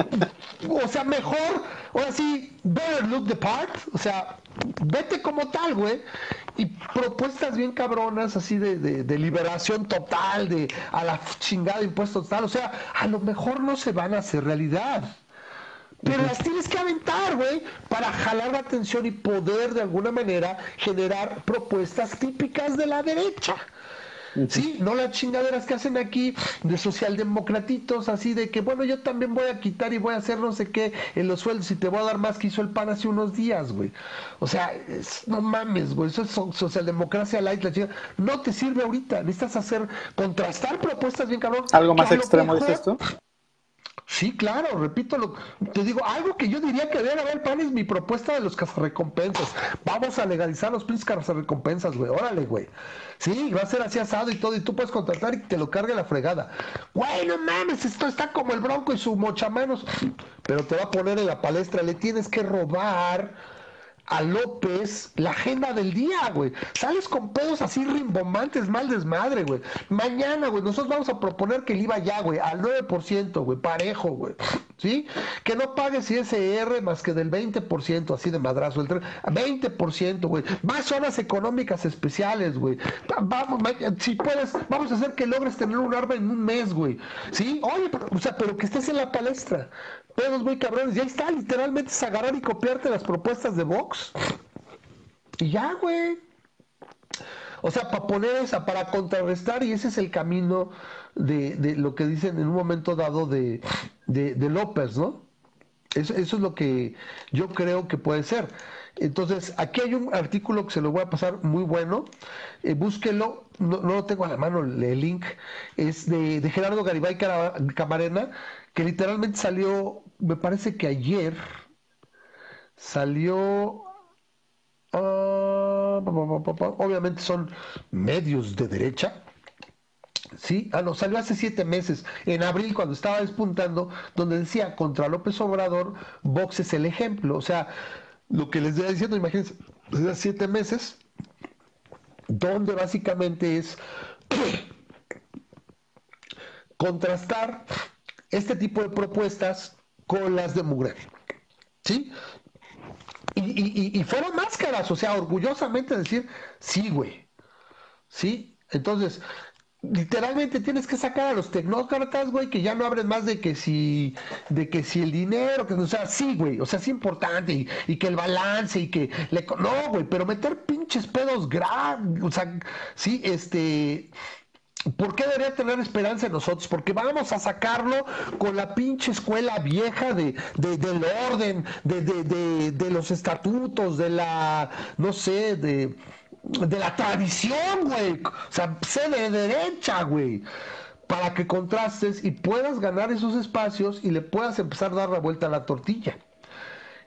o sea, mejor, ahora sí, better look the part, o sea, vete como tal, güey. Y propuestas bien cabronas, así de, de, de, liberación total, de a la chingada impuesto total, o sea, a lo mejor no se van a hacer realidad. Pero las tienes que aventar, güey, para jalar la atención y poder de alguna manera generar propuestas típicas de la derecha. Sí, no las chingaderas que hacen aquí de socialdemocratitos, así de que, bueno, yo también voy a quitar y voy a hacer no sé qué en los sueldos y te voy a dar más que hizo el PAN hace unos días, güey. O sea, no mames, güey, eso es socialdemocracia light, la chingada. No te sirve ahorita, necesitas hacer, contrastar propuestas bien cabrón. ¿Algo más extremo es esto? Sí, claro, repito, lo, te digo, algo que yo diría que debe haber, pan, es mi propuesta de los cazarrecompensas. Vamos a legalizar los pinches cazarrecompensas, güey, órale, güey. Sí, va a ser así asado y todo, y tú puedes contratar y te lo cargue la fregada. Güey, no mames, esto está como el bronco y su mochamanos. Pero te va a poner en la palestra, le tienes que robar a López la agenda del día, güey. Sales con pedos así rimbombantes, mal desmadre, güey. Mañana, güey, nosotros vamos a proponer que el IVA ya, güey, al 9%, güey, parejo, güey. ¿Sí? Que no pagues ISR más que del 20%, así de madrazo, el 20%, güey. Más zonas económicas especiales, güey. Vamos, si puedes, vamos a hacer que logres tener un arma en un mes, güey. ¿Sí? Oye, o sea, pero que estés en la palestra pedos muy cabrones. Ya está, literalmente es agarrar y copiarte las propuestas de Vox. Y ya, güey. O sea, para poner esa, para contrarrestar, y ese es el camino de, lo que dicen en un momento dado de, López, ¿no? Eso, es lo que yo creo que puede ser. Entonces, aquí hay un artículo que se lo voy a pasar muy bueno. Eh, búsquelo, no, lo tengo a la mano el link. Es de, de Gerardo Garibay Camarena, que literalmente salió me parece que ayer salió ah, obviamente son medios de derecha sí ah no salió hace siete meses en abril cuando estaba despuntando donde decía contra López Obrador Vox es el ejemplo o sea lo que les estoy diciendo imagínense hace siete meses donde básicamente es contrastar este tipo de propuestas con las de mugre. ¿Sí? Y, y, fueron máscaras, o sea, orgullosamente decir, sí, güey. ¿Sí? Entonces, literalmente tienes que sacar a los tecnócratas, güey, que ya no hablen más de que si, de que si el dinero, que, o sea, sí, güey, o sea, es importante, y, que el balance, y que, le, no, güey, pero meter pinches pedos grandes, o sea, sí, este, ¿Por qué debería tener esperanza en nosotros? Porque vamos a sacarlo con la pinche escuela vieja de, del orden, de, los estatutos, de la, no sé, de, la tradición, güey. O sea, sé de derecha, güey. Para que contrastes y puedas ganar esos espacios y le puedas empezar a dar la vuelta a la tortilla.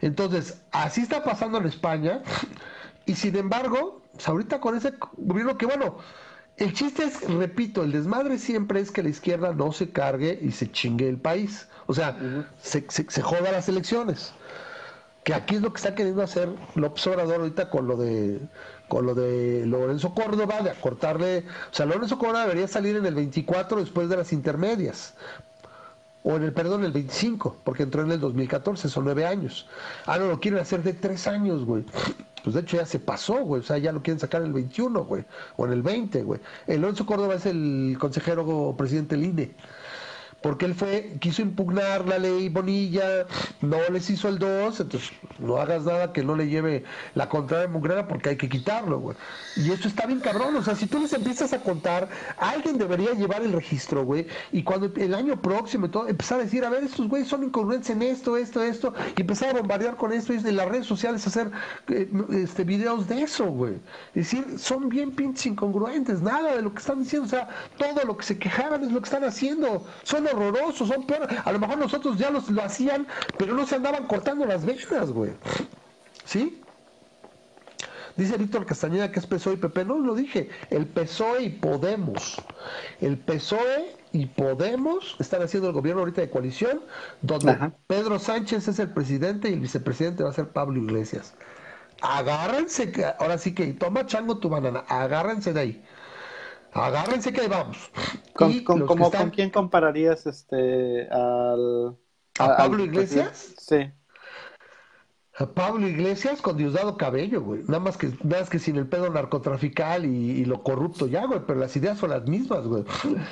Entonces, así está pasando en España. Y sin embargo, pues, ahorita con ese gobierno que, bueno, el chiste es, repito, el desmadre siempre es que la izquierda no se cargue y se chingue el país. O sea, se, se, joda las elecciones. Que aquí es lo que está queriendo hacer López Obrador ahorita con lo de con lo de Lorenzo Córdoba, de acortarle, o sea, Lorenzo Córdoba debería salir en el 24 después de las intermedias, o en el, perdón, el 25, porque entró en el 2014, son nueve años. Ah, no, lo quieren hacer de tres años, güey. Pues de hecho ya se pasó, güey. O sea, ya lo quieren sacar el 21, güey. O en el 20, güey. Lorenzo Córdoba es el consejero presidente del INE porque él fue, quiso impugnar la ley Bonilla, no les hizo el 2, entonces no hagas nada que no le lleve la contraria Mugrera porque hay que quitarlo, güey. Y esto está bien cabrón, o sea, si tú les empiezas a contar, alguien debería llevar el registro, güey, y cuando el año próximo y todo, empezar a decir, a ver, estos güeyes son incongruentes en esto, esto, esto, y empezar a bombardear con esto y en las redes sociales hacer eh, este videos de eso, güey. Es decir, son bien pinches incongruentes, nada de lo que están diciendo, o sea, todo lo que se quejaban es lo que están haciendo, son horrorosos, son peores. A lo mejor nosotros ya los, lo hacían, pero no se andaban cortando las venas, güey. ¿Sí? Dice Víctor Castañeda que es PSOE y PP. No lo dije. El PSOE y Podemos. El PSOE y Podemos están haciendo el gobierno ahorita de coalición, donde Pedro Sánchez es el presidente y el vicepresidente va a ser Pablo Iglesias. Agárrense, ahora sí que toma chango tu banana, agárrense de ahí. Agárrense que vamos. ¿Con, ¿con quién compararías este al, a Pablo Iglesias? Sí. Pablo Iglesias con Diosdado Cabello, güey. Nada más que, nada más que sin el pedo narcotrafical y, lo corrupto ya, güey. Pero las ideas son las mismas, güey.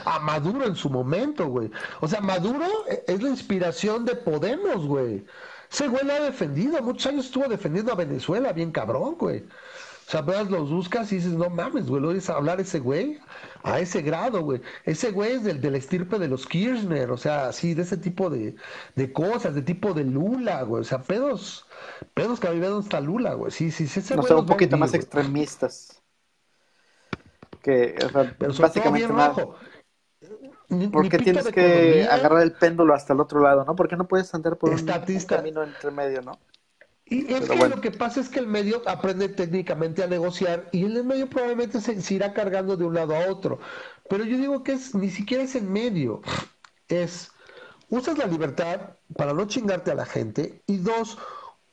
A Maduro en su momento, güey. O sea, Maduro es la inspiración de Podemos, güey. Ese güey lo ha defendido. Muchos años estuvo defendiendo a Venezuela, bien cabrón, güey. O sea, veas, los buscas y dices, no mames, güey, lo oyes hablar ese güey a ese grado, güey. Ese güey es del, del estirpe de los Kirchner, o sea, así, de ese tipo de, de cosas, de tipo de Lula, güey. O sea, pedos Pedos que donde está Lula, güey. Sí, sí, sí. no, son un poquito más extremistas. Que, o sea, Pero básicamente. Porque tienes que agarrar el péndulo hasta el otro lado, ¿no? Porque no puedes andar por un, camino entre medio, ¿no? Y es que lo que pasa es que el medio aprende técnicamente a negociar y el medio probablemente se, se, irá cargando de un lado a otro. Pero yo digo que es ni siquiera es el medio. Es usas la libertad para no chingarte a la gente y dos,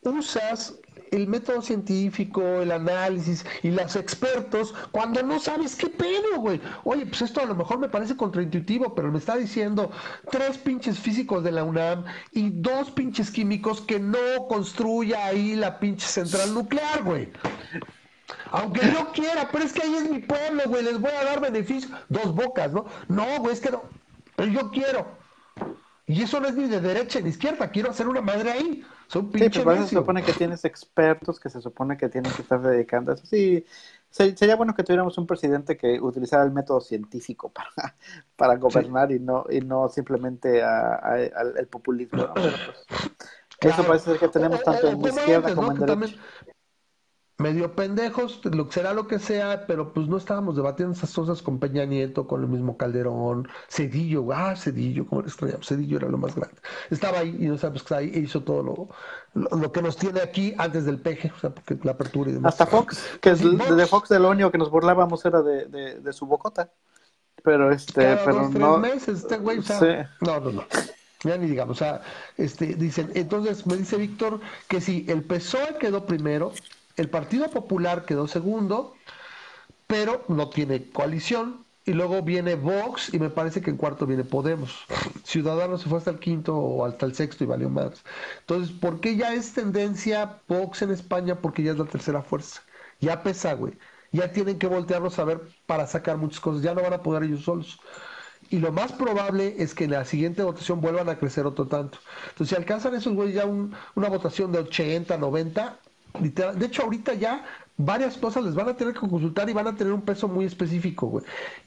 usas el método científico, el análisis y los expertos cuando no sabes qué pedo, güey. Oye, pues esto a lo mejor me parece contraintuitivo, pero me está diciendo tres pinches físicos de la UNAM y dos pinches químicos que no construya ahí la pinche central nuclear, güey. Aunque yo quiera, pero es que ahí es mi pueblo, güey, les voy a dar beneficio. Dos bocas, ¿no? No, güey, es que no. Pero yo quiero. Y eso no es ni de derecha ni izquierda, quiero hacer una madre ahí. Son sí, pues se supone que tienes expertos que se supone que tienen que estar dedicando a eso. Sí, sería bueno que tuviéramos un presidente que utilizara el método científico para, para gobernar y no y no simplemente al el populismo. Pues, eso parece ser que tenemos tanto en la izquierda como en derecha medio pendejos, lo, será lo que sea, pero pues no estábamos debatiendo esas cosas con Peña Nieto, con el mismo Calderón, Cedillo, ah, Cedillo, como le extrañamos, Cedillo era lo más grande. Estaba ahí y no sabemos que está ahí e hizo todo lo, lo, que nos tiene aquí antes del peje, o sea, porque la apertura y demás. Hasta Fox, que es, de Fox de lo único que nos burlábamos era de, de, su bocota. Pero este, pero no. meses, este güey, o sea, no, no, no. Ya ni digamos, o sea, este, dicen, entonces me dice Víctor que si el PSOE quedó primero, el Partido Popular quedó segundo, pero no tiene coalición. Y luego viene Vox y me parece que en cuarto viene Podemos. Ciudadanos se fue hasta el quinto o hasta el sexto y valió más. Entonces, ¿por qué ya es tendencia Vox en España? Porque ya es la tercera fuerza. Ya pesa, güey. Ya tienen que voltearlos a ver para sacar muchas cosas. Ya no van a poder ellos solos. Y lo más probable es que en la siguiente votación vuelvan a crecer otro tanto. Entonces, si alcanzan esos güeyes ya una votación de 80, 90, de hecho, ahorita ya varias cosas les van a tener que consultar y van a tener un peso muy específico, güey.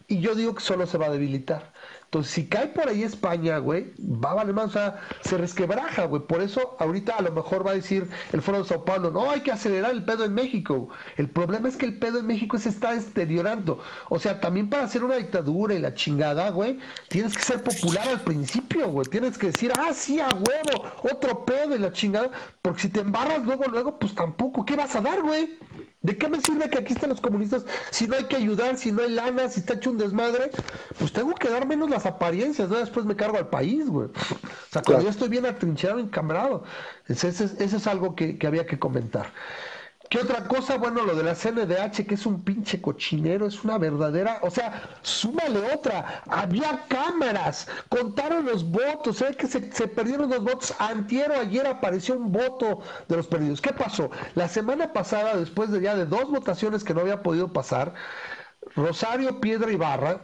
Y yo digo que solo se va a debilitar. Entonces, si cae por ahí España, güey, va a valer más, o sea, se resquebraja, güey. Por eso, ahorita a lo mejor va a decir el Foro de Sao Paulo, no, hay que acelerar el pedo en México. El problema es que el pedo en México se está deteriorando. O sea, también para hacer una dictadura y la chingada, güey, tienes que ser popular al principio, güey. Tienes que decir, ah, sí, a huevo, otro pedo y la chingada. Porque si te embarras luego, luego, pues tampoco, ¿qué vas a dar, güey? ¿De qué me sirve que aquí estén los comunistas si no hay que ayudar, si no hay lana, si está hecho un desmadre? Pues tengo que dar menos las apariencias, ¿no? Después me cargo al país, güey. O sea, cuando yo estoy bien atrincherado, encambrado. Ese, es algo que había que comentar. ¿Qué otra cosa? Bueno, lo de la CNDH, que es un pinche cochinero, es una verdadera. O sea, súmale otra. Había cámaras, contaron los votos, ¿sabes que se, perdieron los votos? Antiero, ayer apareció un voto de los perdidos. ¿Qué pasó? La semana pasada, después de ya de dos votaciones que no había podido pasar, Rosario Piedra Ibarra,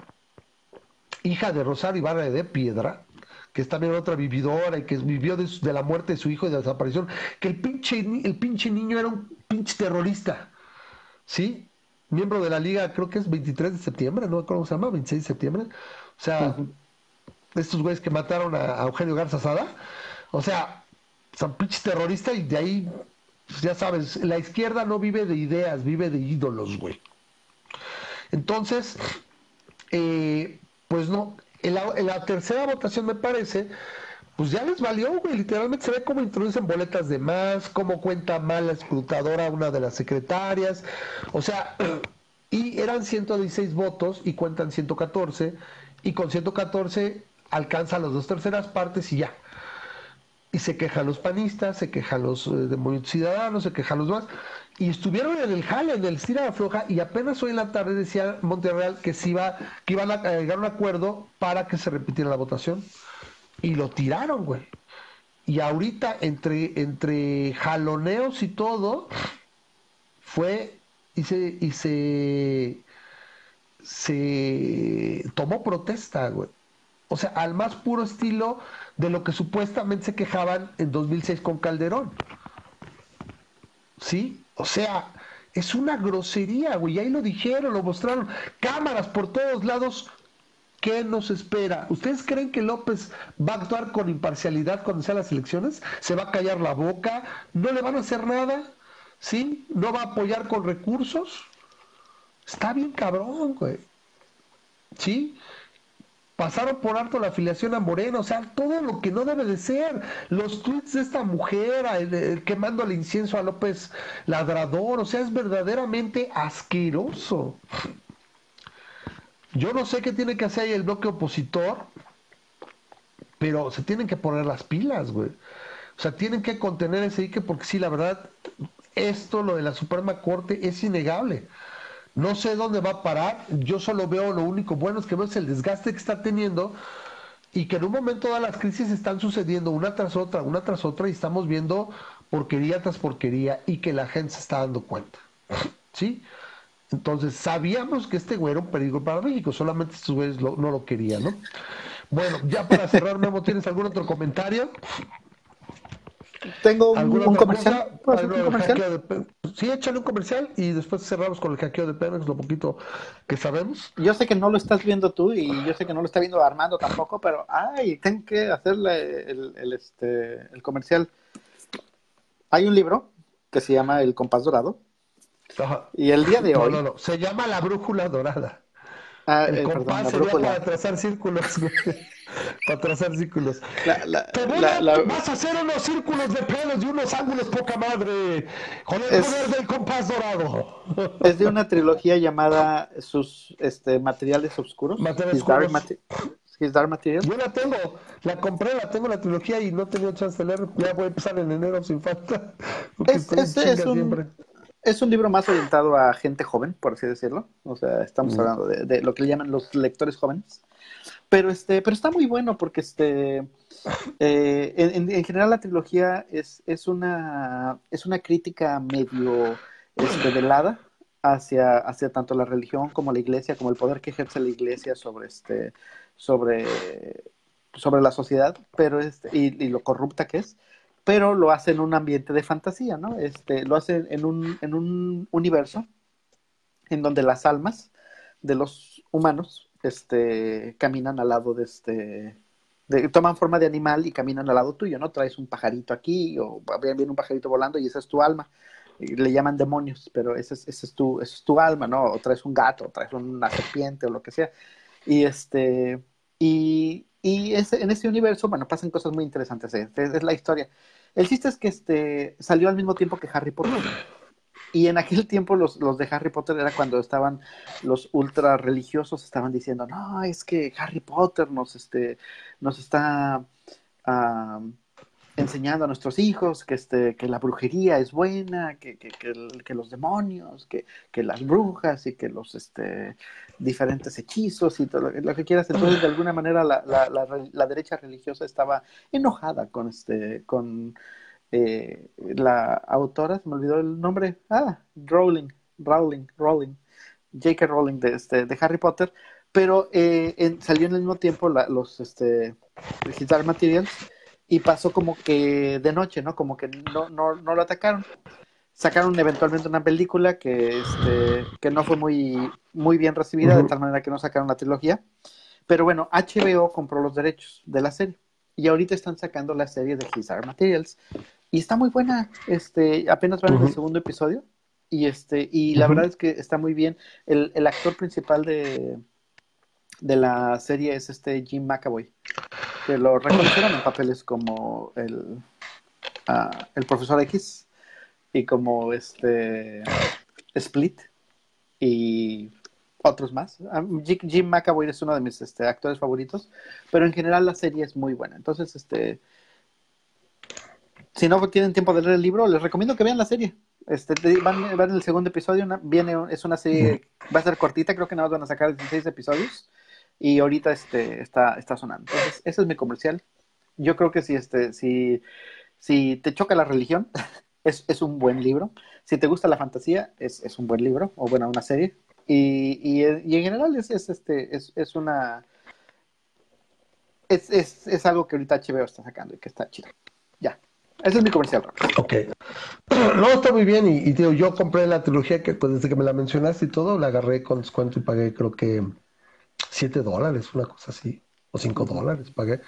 hija de Rosario Ibarra de Piedra, que es también otra vividora y que vivió de, la muerte de su hijo y de la desaparición, que el pinche, el pinche niño era un pinche terrorista, ¿sí? Miembro de la liga, creo que es 23 de septiembre, ¿no? ¿Cómo se llama? 26 de septiembre. O sea, estos güeyes que mataron a, Eugenio Garza Sada, o sea, son pinches terroristas y de ahí, pues, ya sabes, la izquierda no vive de ideas, vive de ídolos, güey. Entonces, eh, pues no, en la, tercera votación me parece, pues ya les valió, güey. Literalmente se ve cómo introducen boletas de más, cómo cuenta mal la escrutadora una de las secretarias. O sea, y eran 116 votos y cuentan 114. Y con 114 alcanza las dos terceras partes y ya. Y se quejan los panistas, se quejan los eh, ciudadanos, se quejan los demás y estuvieron en el jale, en el estira floja, y apenas hoy en la tarde decía Monterreal que, se que iban a llegar a un acuerdo para que se repitiera la votación. Y lo tiraron, güey. Y ahorita, entre, entre jaloneos y todo, fue y se, y se, se tomó protesta, güey. O sea, al más puro estilo de lo que supuestamente se quejaban en 2006 con Calderón. ¿Sí? O sea, es una grosería, güey. Ahí lo dijeron, lo mostraron. Cámaras por todos lados. ¿Qué nos espera? ¿Ustedes creen que López va a actuar con imparcialidad cuando sean las elecciones? ¿Se va a callar la boca? ¿No le van a hacer nada? ¿Sí? ¿No va a apoyar con recursos? Está bien cabrón, güey. ¿Sí? Pasaron por alto la afiliación a Moreno, o sea, todo lo que no debe de ser. Los tweets de esta mujer quemando el incienso a López Ladrador, o sea, es verdaderamente asqueroso. Yo no sé qué tiene que hacer ahí el bloque opositor, pero se tienen que poner las pilas, güey. O sea, tienen que contener ese dique porque sí, la verdad, esto, lo de la Suprema Corte, es innegable. No sé dónde va a parar, yo solo veo lo único bueno es que veo es el desgaste que está teniendo y que en un momento todas las crisis están sucediendo una tras otra, una tras otra y estamos viendo porquería tras porquería y que la gente se está dando cuenta. ¿Sí? Entonces sabíamos que este güey era un peligro para México, solamente estos güeyes no lo querían, ¿no? Bueno, ya para cerrar, Memo, ¿tienes algún otro comentario? Tengo un, comercial. sí, échale un comercial y después cerramos con el hackeo de Pemex, lo poquito que sabemos. Yo sé que no lo estás viendo tú y yo sé que no lo está viendo Armando tampoco, pero ay, tengo que hacerle el, este, el comercial. Hay un libro que se llama El compás dorado. Y el día de hoy. No, no, se llama La brújula dorada. Ah, el eh, compás sería para trazar círculos, para trazar círculos. vas a hacer unos círculos de pelos y unos ángulos poca madre con el poder del compás dorado. Es de una trilogía llamada sus este, materiales oscuros. Materiales Dark, Material. Yo la tengo, la compré, la tengo la trilogía y no he tenido chance de leer. Ya voy a empezar en enero sin falta. Es, es, un, es un libro más orientado a gente joven, por así decirlo. O sea, estamos hablando de, lo que le llaman los lectores jóvenes. Pero este, pero está muy bueno porque este eh, en, general la trilogía es, es una es una crítica medio este, velada hacia, hacia tanto la religión como la iglesia, como el poder que ejerce la iglesia sobre este, sobre, sobre la sociedad, pero este, y lo corrupta que es pero lo hace en un ambiente de fantasía, ¿no? Este, lo hace en un, en un universo en donde las almas de los humanos este, caminan al lado de este, toman forma de animal y caminan al lado tuyo, ¿no? Traes un pajarito aquí o viene un pajarito volando y esa es tu alma. Le llaman demonios, pero ese es, ese es, tu, es tu alma, ¿no? O traes un gato, o traes una serpiente o lo que sea. Y este, y, y en ese universo, bueno, pasan cosas muy interesantes. ¿eh? Es, la historia. El chiste es que este, salió al mismo tiempo que Harry Potter. Y en aquel tiempo los, los de Harry Potter era cuando estaban los ultra religiosos, estaban diciendo, no, es que Harry Potter nos, este, nos está enseñando a nuestros hijos que, este, que la brujería es buena, que, que, que, los demonios, que, las brujas y que los este, diferentes hechizos y todo lo, que quieras. Entonces, de alguna manera, la, la, la, derecha religiosa estaba enojada con, este, con eh, la autora, se me olvidó el nombre, ah, Rowling, Rowling, Rowling, J.K. Rowling de, este, de Harry Potter, pero eh, salió en el mismo tiempo los este, Dark Materials y pasó como que de noche, ¿no? Como que no, no, no lo atacaron. Sacaron eventualmente una película que, este, que no fue muy, muy bien recibida, de tal manera que no sacaron la trilogía. Pero bueno, HBO compró los derechos de la serie. Y ahorita están sacando la serie de His Materials. Y está muy buena. Este, apenas van en el segundo episodio. Y este, y la verdad es que está muy bien. El, el actor principal de, de la serie es este Jim McAvoy, que lo reconocieron en papeles como el, ah, el profesor X y como este Split y otros más. Ah, Jim McAvoy es uno de mis este, actores favoritos, pero en general la serie es muy buena. Entonces, este, si no tienen tiempo de leer el libro, les recomiendo que vean la serie. Este, van, en el segundo episodio, viene, es una serie, va a ser cortita, creo que nada más van a sacar 16 episodios y ahorita este, está, está sonando. Entonces, ese es mi comercial. Yo creo que si, este, si, si te choca la religión, es, es un buen libro. Si te gusta la fantasía, es, es un buen libro, o bueno, una serie. Y, y, y en general es, es, este, es, es una... Es, es, es algo que ahorita HBO está sacando y que está chido. Ya. Ese es mi comercial. Ok. No, está muy bien. Y, y yo compré la trilogía que pues, desde que me la mencionaste y todo, la agarré con descuento y pagué creo que 7 dólares, una cosa así o 5 dólares pagué.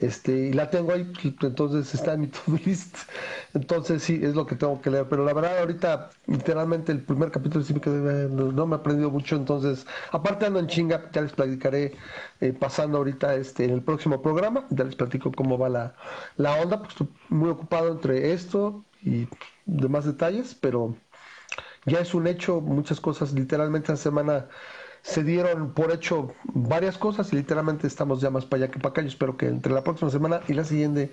Este, y la tengo ahí, entonces está en mi to list. Entonces sí, es lo que tengo que leer. Pero la verdad, ahorita, literalmente, el primer capítulo sí me quedé, no, me ha aprendido mucho. Entonces, aparte ando en chinga, ya les platicaré eh, pasando ahorita este, en el próximo programa. Ya les platico cómo va la, la onda, pues estoy muy ocupado entre esto y demás detalles, pero ya es un hecho, muchas cosas, literalmente esta semana se dieron por hecho varias cosas y literalmente estamos ya más para allá que para acá. Yo espero que entre la próxima semana y la siguiente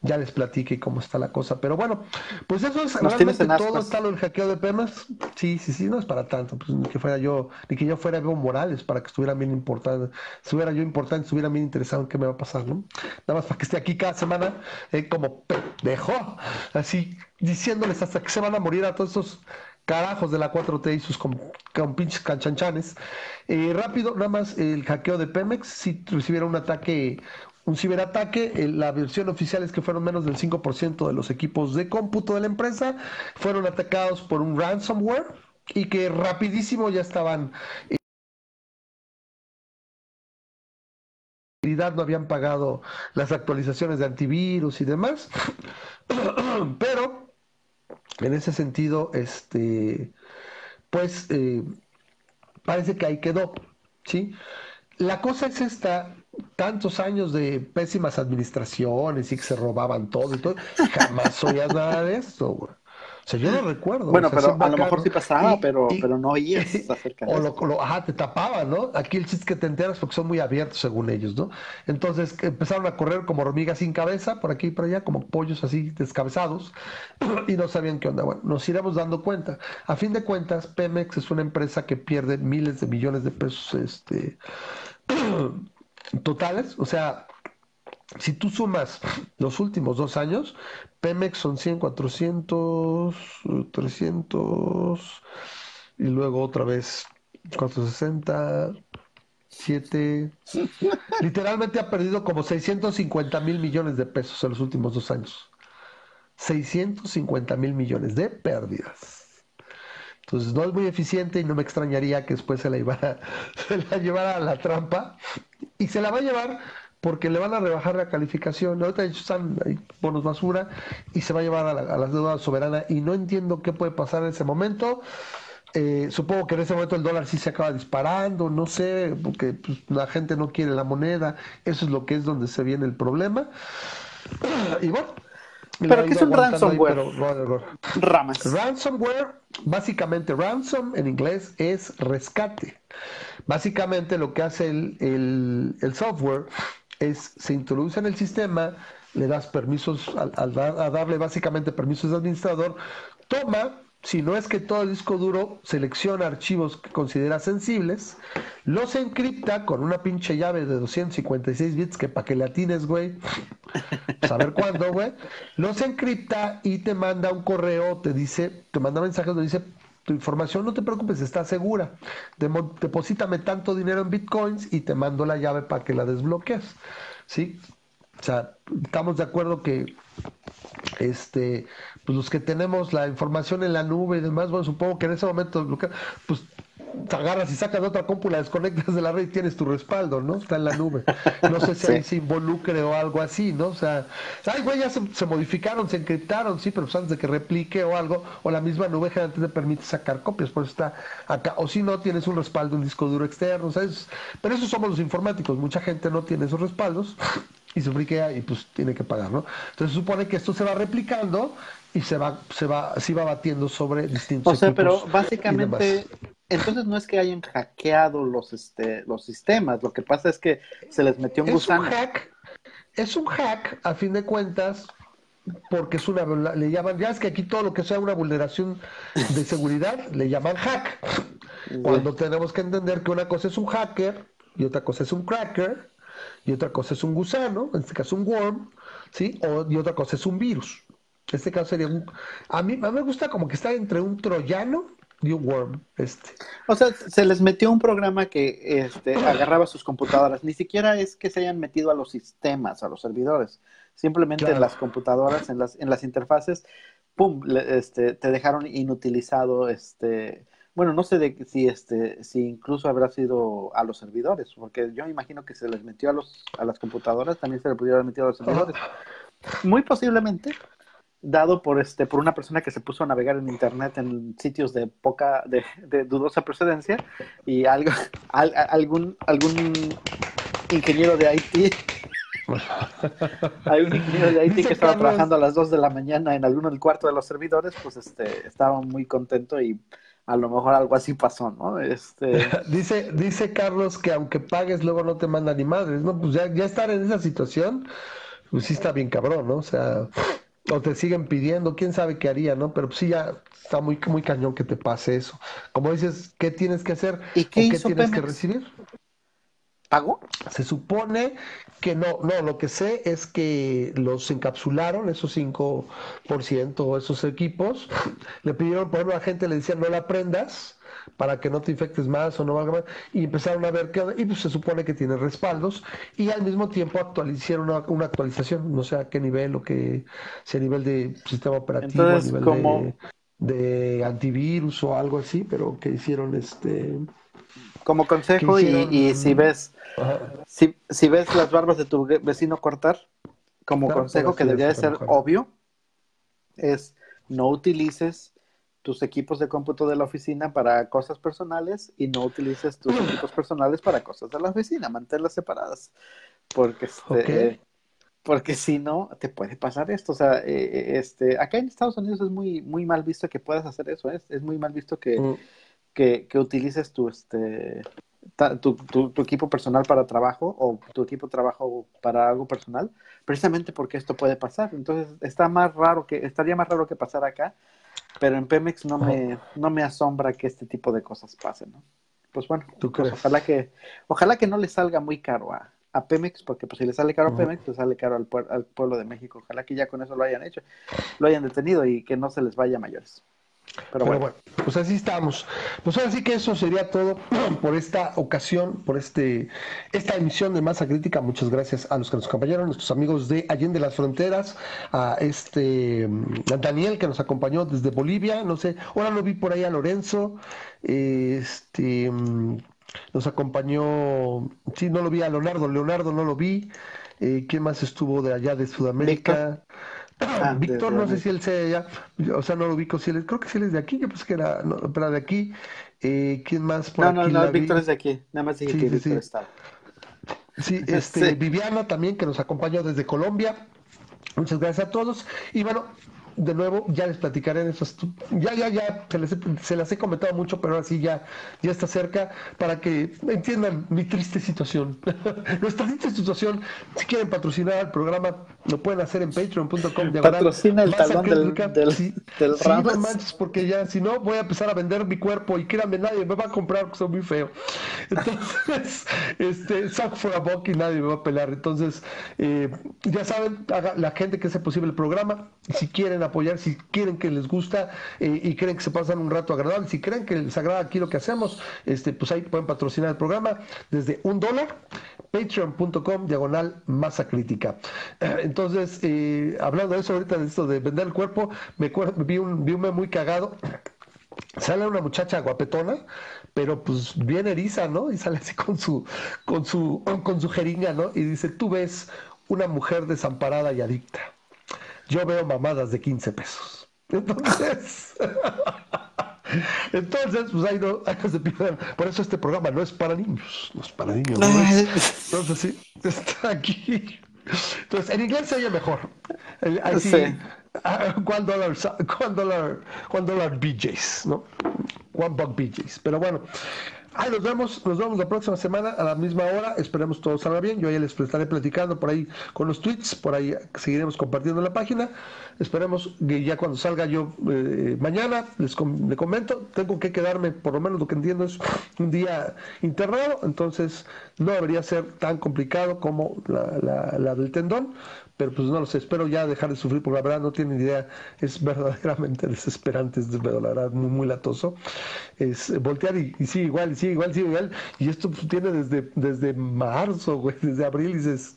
ya les platique cómo está la cosa. Pero bueno, pues eso es realmente todo está lo del hackeo de Pemas. Sí, sí, sí, no es para tanto. Pues ni que fuera yo, ni que yo fuera Evo Morales para que estuviera bien importante, estuviera yo importante, estuviera bien interesado en qué me va a pasar, ¿no? Nada más para que esté aquí cada semana eh, como pendejo, así diciéndoles hasta que se van a morir a todos estos carajos de la 4T y sus pinches canchanchanes. Eh, rápido, nada más el hackeo de Pemex, si recibiera un ataque, un ciberataque, eh, la versión oficial es que fueron menos del 5% de los equipos de cómputo de la empresa, fueron atacados por un ransomware y que rapidísimo ya estaban... Eh, no habían pagado las actualizaciones de antivirus y demás, pero en ese sentido, este, pues eh, parece que ahí quedó, ¿sí? La cosa es esta, tantos años de pésimas administraciones y que se robaban todo y todo, jamás oías nada de esto, güey. O sea, yo no recuerdo. Bueno, pero a lo mejor sí pasaba, pero, pero no oías acerca de o lo, ajá, te tapaban, ¿no? Aquí el chiste que te enteras porque son muy abiertos según ellos, ¿no? Entonces empezaron a correr como hormigas sin cabeza, por aquí y por allá, como pollos así descabezados, y no sabían qué onda. Bueno, nos iremos dando cuenta. A fin de cuentas, Pemex es una empresa que pierde miles de millones de pesos este, totales, o sea, si tú sumas los últimos dos años, Pemex son 100, 400, 300 y luego otra vez 460, 7. Literalmente ha perdido como 650 mil millones de pesos en los últimos dos años. 650 mil millones de pérdidas. Entonces no es muy eficiente y no me extrañaría que después se la, se la llevara a la trampa. Y se la va a llevar porque le van a rebajar la calificación. Ahorita están bonos basura y se va a llevar a la, a deuda soberana y no entiendo qué puede pasar en ese momento. Eh, supongo que en ese momento el dólar sí se acaba disparando, no sé, porque pues, la gente no quiere la moneda, eso es lo que es donde se viene el problema. Y bueno. ¿Pero qué es un ransomware? Ramas. Ransomware, básicamente ransom en inglés es rescate. Básicamente lo que hace el, el, el software es, se introduce en el sistema, le das permisos, al, a darle básicamente permisos de administrador, toma, si no es que todo el disco duro selecciona archivos que considera sensibles, los encripta con una pinche llave de 256 bits que para que le atines, güey, saber cuándo, güey, los encripta y te manda un correo, te dice, te manda mensajes donde dice, tu información, no te preocupes, está segura. Deposítame tanto dinero en bitcoins y te mando la llave para que la desbloquees. ¿Sí? O sea, estamos de acuerdo que este, pues los que tenemos la información en la nube y demás, bueno, supongo que en ese momento, pues te agarras y sacas otra cómpula, desconectas de la red y tienes tu respaldo, ¿no? Está en la nube. No sé si ahí se involucre o algo así, ¿no? O sea, ay, güey, ya se, modificaron, se encriptaron, sí, pero pues antes de que replique o algo, o la misma nube generalmente te permite sacar copias, por eso está acá. O si no, tienes un respaldo, un disco duro externo, ¿sabes? Pero eso somos los informáticos, mucha gente no tiene esos respaldos y se friquea y pues tiene que pagar, ¿no? Entonces se supone que esto se va replicando y se va, se va, se va batiendo sobre distintos. O sea, pero básicamente, entonces no es que hayan hackeado los, este, los sistemas, lo que pasa es que se les metió un es gusano. Un hack, es un hack, a fin de cuentas, porque es una, le llaman, ya es que aquí todo lo que sea una vulneración de seguridad, le llaman hack. Cuando tenemos que entender que una cosa es un hacker y otra cosa es un cracker y otra cosa es un gusano, en este caso un worm, ¿sí? O, y otra cosa es un virus. Este caso sería un... A mí, a mí me gusta como que está entre un troyano y un worm. Este. O sea, se les metió un programa que este, agarraba sus computadoras. Ni siquiera es que se hayan metido a los sistemas, a los servidores. Simplemente en las computadoras, en las, en las interfaces, pum, este, te dejaron inutilizado este, bueno, no sé de, si este, si incluso habrá sido a los servidores, porque yo imagino que se les metió a los, a las computadoras, también se les pudiera haber metido a los servidores. Muy posiblemente, dado por este, por una persona que se puso a navegar en internet en sitios de poca, de, de dudosa procedencia, y algo, algún, algún ingeniero de IT hay un ingeniero de IT que estaba trabajando a las 2 de la mañana en alguno del cuarto de los servidores, pues este, estaba muy contento y a lo mejor algo así pasó, ¿no? Este... dice, dice Carlos que aunque pagues luego no te manda ni madres, ¿no? Pues ya, ya estar en esa situación, pues sí está bien cabrón, ¿no? O sea, o te siguen pidiendo, quién sabe qué haría, ¿no? Pero sí ya está muy, muy cañón que te pase eso. Como dices, ¿qué tienes que hacer? ¿Y qué, qué tienes que recibir? ¿Pago? Se supone que no, no, lo que sé es que los encapsularon, esos 5% o esos equipos, le pidieron, por ejemplo, a la gente le decían no la prendas para que no te infectes más o no valga más, y empezaron a ver que, y pues se supone que tiene respaldos, y al mismo tiempo actualizaron una, actualización, no sé a qué nivel o qué, si a nivel de sistema operativo, a nivel de, de antivirus o algo así, pero que hicieron este como consejo, y, si ves si, si, ves las barbas de tu vecino cortar, como consejo que debería de ser obvio, es no utilices tus equipos de cómputo de la oficina para cosas personales y no utilices tus equipos personales para cosas de la oficina, manténlas separadas. Porque este, porque si no, te puede pasar esto. O sea, eh, eh, este, acá en Estados Unidos es muy, muy mal visto que puedas hacer eso. Es, es muy mal visto que, mm que, utilices tu, este, tu, tu, equipo personal para trabajo o tu equipo de trabajo para algo personal, precisamente porque esto puede pasar. Entonces, está más raro que, estaría más raro que pasar acá, pero en Pemex no me, no me asombra que este tipo de cosas pasen, ¿no? Pues bueno, pues ojalá que, ojalá que no le salga muy caro a, a Pemex, porque pues si le sale caro a Pemex, pues sale caro al, al pueblo de México. Ojalá que ya con eso lo hayan hecho, lo hayan detenido y que no se les vaya a mayores. Pero, bueno. pues así estamos. Pues ahora sí que eso sería todo por esta ocasión, por este esta emisión de Masa Crítica. Muchas gracias a los que nos acompañaron, nuestros amigos de Allende las Fronteras, a este a Daniel que nos acompañó desde Bolivia, no sé, ahora lo vi por ahí a Lorenzo, este nos acompañó, sí, no lo vi a Leonardo, Leonardo no lo vi, eh, ¿quién más estuvo de allá de Sudamérica? Ah, Víctor, no sé si él sea ya, o sea, no lo ubico, si él, creo que si él es de aquí, yo pensé que era, no, pero de aquí. Eh, ¿Quién más por no, No, no, Víctor es de aquí, nada más dije que Víctor sí. está. Sí, este, Viviana también, que nos acompañó desde Colombia. Muchas gracias a todos. Y bueno, de nuevo, ya les platicaré de esos. Ya, ya, ya, se, les, se las he comentado mucho, pero ahora sí ya, ya está cerca para que entiendan mi triste situación. Nuestra triste situación, si quieren patrocinar el programa, lo pueden hacer en patreon.com. Patrocina el talón del, del, sí, manches, porque ya, si no, voy a empezar a vender mi cuerpo y créanme, nadie me va a comprar porque soy muy feo. Entonces, este, saco for a buck y nadie me va a pelar. Entonces, eh, ya saben, haga, la gente que hace posible el programa, si quieren apoyar, si quieren que les gusta eh, y creen que se pasan un rato agradable, si creen que les agrada aquí lo que hacemos, este, pues ahí pueden patrocinar el programa desde un dólar, patreon.com diagonal masa crítica. Entonces, eh, hablando de eso ahorita, de esto de vender el cuerpo, me, vi un, vi muy cagado sale una muchacha guapetona, pero pues bien eriza, ¿no? Y sale así con su, con su, con su jeringa, ¿no? Y dice, tú ves una mujer desamparada y adicta. Yo veo mamadas de 15 pesos. Entonces, entonces, pues ahí no, ahí se pierdan. Por eso este programa no es para niños, no es para niños. Entonces, sí, está aquí. Entonces, en inglés se oye mejor. Así, sí. one dollar, one dollar, one dollar BJs, ¿no? One buck BJs. Pero bueno, Ahí nos vemos, nos vemos la próxima semana a la misma hora. Esperemos todo salga bien. Yo ya les estaré platicando por ahí con los tweets, por ahí seguiremos compartiendo la página. Esperemos que ya cuando salga yo eh, mañana les, comento. Tengo que quedarme, por lo menos lo que entiendo es un día internado, entonces no debería ser tan complicado como la, la del tendón pero pues no lo sé, espero ya dejar de sufrir, porque la verdad no tienen idea, es verdaderamente desesperante, es de verdad muy, muy latoso. Es voltear y, sí, igual, sí, igual, sí, igual, y esto pues, tiene desde, desde marzo, güey, desde abril, y dices,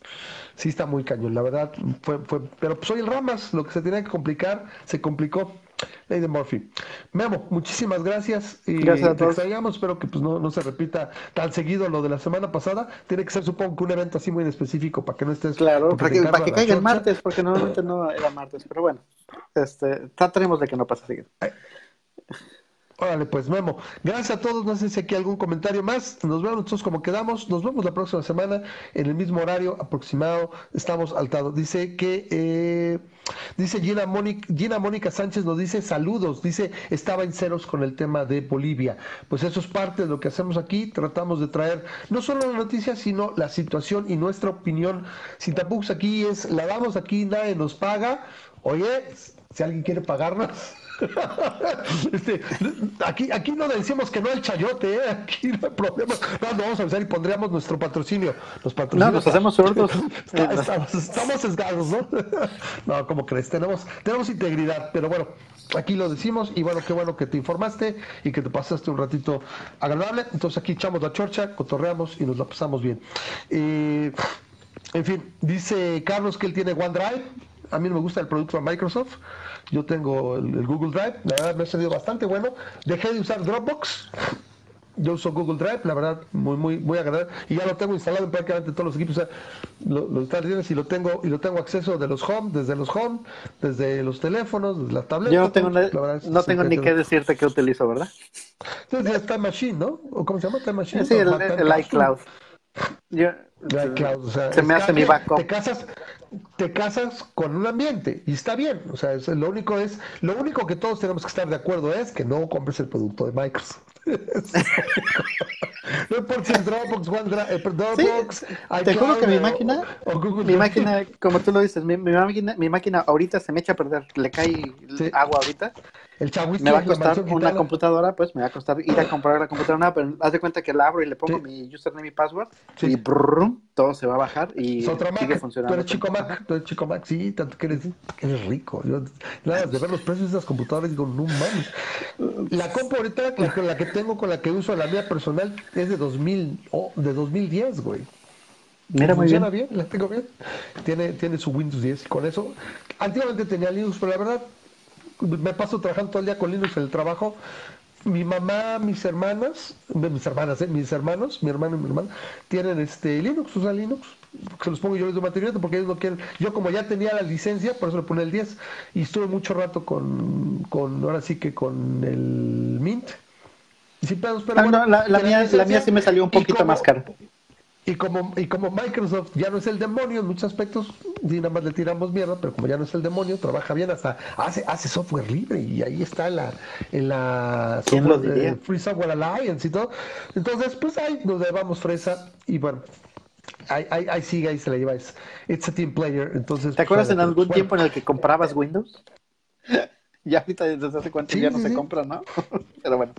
sí está muy cañón, la verdad, fue, fue, pero pues hoy el Ramas, lo que se tenía que complicar, se complicó. Ley de Murphy. Memo, muchísimas gracias y gracias a todos. te Espero que pues, no, no, se repita tan seguido lo de la semana pasada. Tiene que ser, supongo, que un evento así muy específico para que no estés. Claro, para que, para que caiga el martes, porque normalmente no era martes. Pero bueno, este, trataremos de que no pase seguido. Órale, pues Memo. Gracias a todos. No sé si aquí algún comentario más. Nos vemos nosotros como quedamos. Nos vemos la próxima semana en el mismo horario aproximado. Estamos altados. Dice que, eh, dice Gina Mónica, Gina Mónica Sánchez nos dice saludos. Dice, estaba en ceros con el tema de Bolivia. Pues eso es parte de lo que hacemos aquí. Tratamos de traer no solo la noticia, sino la situación y nuestra opinión. Sin tapujos aquí es, la damos aquí, nadie nos paga. Oye, si alguien quiere pagarnos. Este, aquí, aquí no decimos que no al chayote, ¿eh? aquí no hay problema. No, no vamos a avisar y pondríamos nuestro patrocinio. Los no, nos hacemos sordos. estamos, sesgados, ¿no? no, como crees, tenemos, tenemos integridad, pero bueno, aquí lo decimos y bueno, qué bueno que te informaste y que te pasaste un ratito agradable. Entonces aquí echamos la chorcha, cotorreamos y nos la pasamos bien. Eh, en fin, dice Carlos que él tiene OneDrive. A mí no me gusta el producto de Microsoft. Yo tengo el, Google Drive, la verdad me ha salido bastante bueno. Dejé de usar Dropbox. Yo uso Google Drive, la verdad, muy, muy, muy agradable. Y ya lo tengo instalado en prácticamente todos los equipos. O sea, lo, lo y lo tengo, y lo tengo acceso de los home, desde los home, desde los teléfonos, desde la tableta. Yo no tengo, no tengo ni qué decirte que utilizo, ¿verdad? Entonces ya está Machine, ¿no? ¿O cómo se llama? Time Machine. Sí, el, el iCloud. Yo, se me hace mi backup. Te casas, te casas con un ambiente y está bien. O sea, lo único es, lo único que todos tenemos que estar de acuerdo es que no compres el producto de Microsoft. no por si el Dropbox, OneDrive, eh, Dropbox, te juro que mi máquina, mi máquina, como tú lo dices, mi, máquina, mi máquina ahorita se me echa a perder, le cae agua ahorita el me va a costar una computadora, pues me va a costar ir a comprar la computadora pero haz de cuenta que la abro y le pongo mi username y password y todo se va a bajar y sigue funcionando. Tú eres chico Mac, eres chico Mac, sí, tanto que eres, eres rico. Yo, nada, de ver los precios de esas computadoras digo, no mames. La compu ahorita, la, la, que tengo con la que uso la mía personal es de 2000, oh, de 2010, güey. Mira, muy Funciona bien. bien, la tengo bien. Tiene, tiene su Windows 10 y con eso. Antiguamente tenía Linux, pero la verdad me paso trabajando todo el día con Linux en el trabajo. Mi mamá, mis hermanas, mis hermanas, ¿eh? mis hermanos, mi hermano y mi hermana, tienen este Linux, usan Linux. Se los pongo yo les doy mantenimiento porque ellos no quieren. Yo, como ya tenía la licencia, por eso le pone el 10. Y estuve mucho rato con, con ahora sí que con el Mint. Y sin pedos, pero ah, la, mía, la mía sí me salió un poquito más cara. Y como, y como Microsoft ya no es el demonio en muchos aspectos, y nada más le tiramos mierda, pero como ya no es el demonio, trabaja bien, hasta hace, hace software libre y ahí está en la, en la eh, Free Software Alliance y todo. Entonces, pues ahí nos llevamos fresa y bueno, ahí, ahí, sigue, ahí se la lleva. It's a team player. Entonces, ¿Te acuerdas pues, en algún tiempo en el que comprabas Windows? ya ahorita desde hace cuánto ya no se compra, ¿no? pero bueno.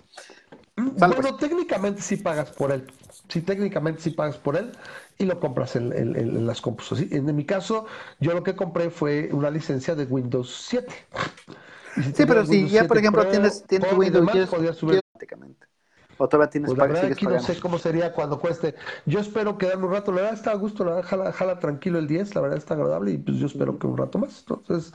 Bueno, técnicamente sí pagas por él. Sí, técnicamente sí pagas por él y lo compras en, las compus. En, mi caso, yo lo que compré fue una licencia de Windows 7. sí, pero si ya, por ejemplo, tienes, tienes Windows, 10 podías subir. ¿O todavía tienes pues la verdad aquí no sé cómo sería cuando cueste. Yo espero quedarme un rato. La verdad está a gusto, la verdad jala, tranquilo el 10, la verdad está agradable y pues yo espero que un rato más. Entonces,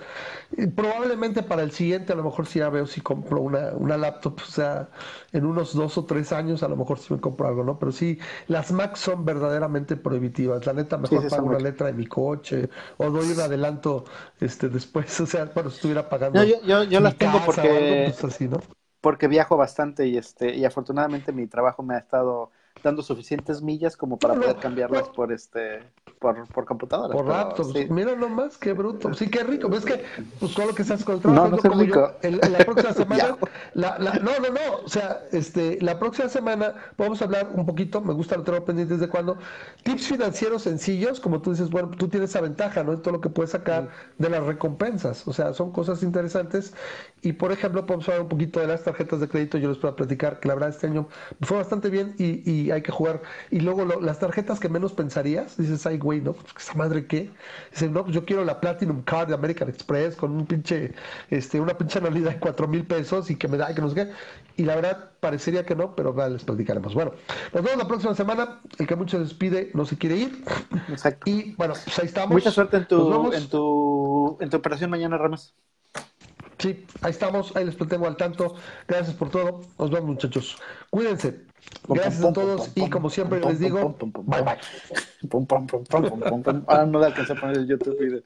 probablemente para el siguiente a lo mejor sí ya veo si compro una, una laptop, o sea, en unos dos o tres años a lo mejor sí me compro algo, ¿no? Pero sí, las Macs son verdaderamente prohibitivas. La neta, mejor pago una letra de mi coche o doy un adelanto este después, o sea, cuando estuviera pagando. yo, yo, yo las tengo porque... Pues así, ¿no? Porque viajo bastante y este y afortunadamente mi trabajo me ha estado dando suficientes millas como para poder cambiarlas por este por, por computadora. Por laptop. Mira nomás, qué bruto. Sí, qué rico. ¿Ves que pues todo lo que estás con no, no como yo, la próxima semana, la, la, no, no, no, o sea, este, la próxima semana vamos a hablar un poquito, me gusta lo tengo pendiente desde cuando, tips financieros sencillos, como tú dices, bueno, tú tienes esa ventaja, ¿no? En todo lo que puedes sacar de las recompensas, o sea, son cosas interesantes y, por ejemplo, podemos hablar un poquito de las tarjetas de crédito, yo les puedo platicar que la verdad este año fue bastante bien y, y hay que jugar. Y luego las tarjetas que menos pensarías, dices, ay, güey, ¿no? Pues, ¿Esa madre qué? Dicen, no, pues yo quiero la Platinum Card de American Express con un pinche, este, una pinche anualidad de cuatro mil pesos y que me da, que no sé qué. Y la verdad, parecería que no, pero les platicaremos. Bueno, nos vemos la próxima semana. El que mucho despide no se quiere ir. Exacto. Y bueno, pues ahí estamos. Mucha suerte en tu, en tu, en tu operación mañana, Ramos. Sí, ahí estamos, ahí les tengo al tanto. Gracias por todo. Nos vemos, muchachos. Cuídense. Gracias a todos y como siempre les digo, bye bye. Ah, no le alcancé a poner el YouTube video.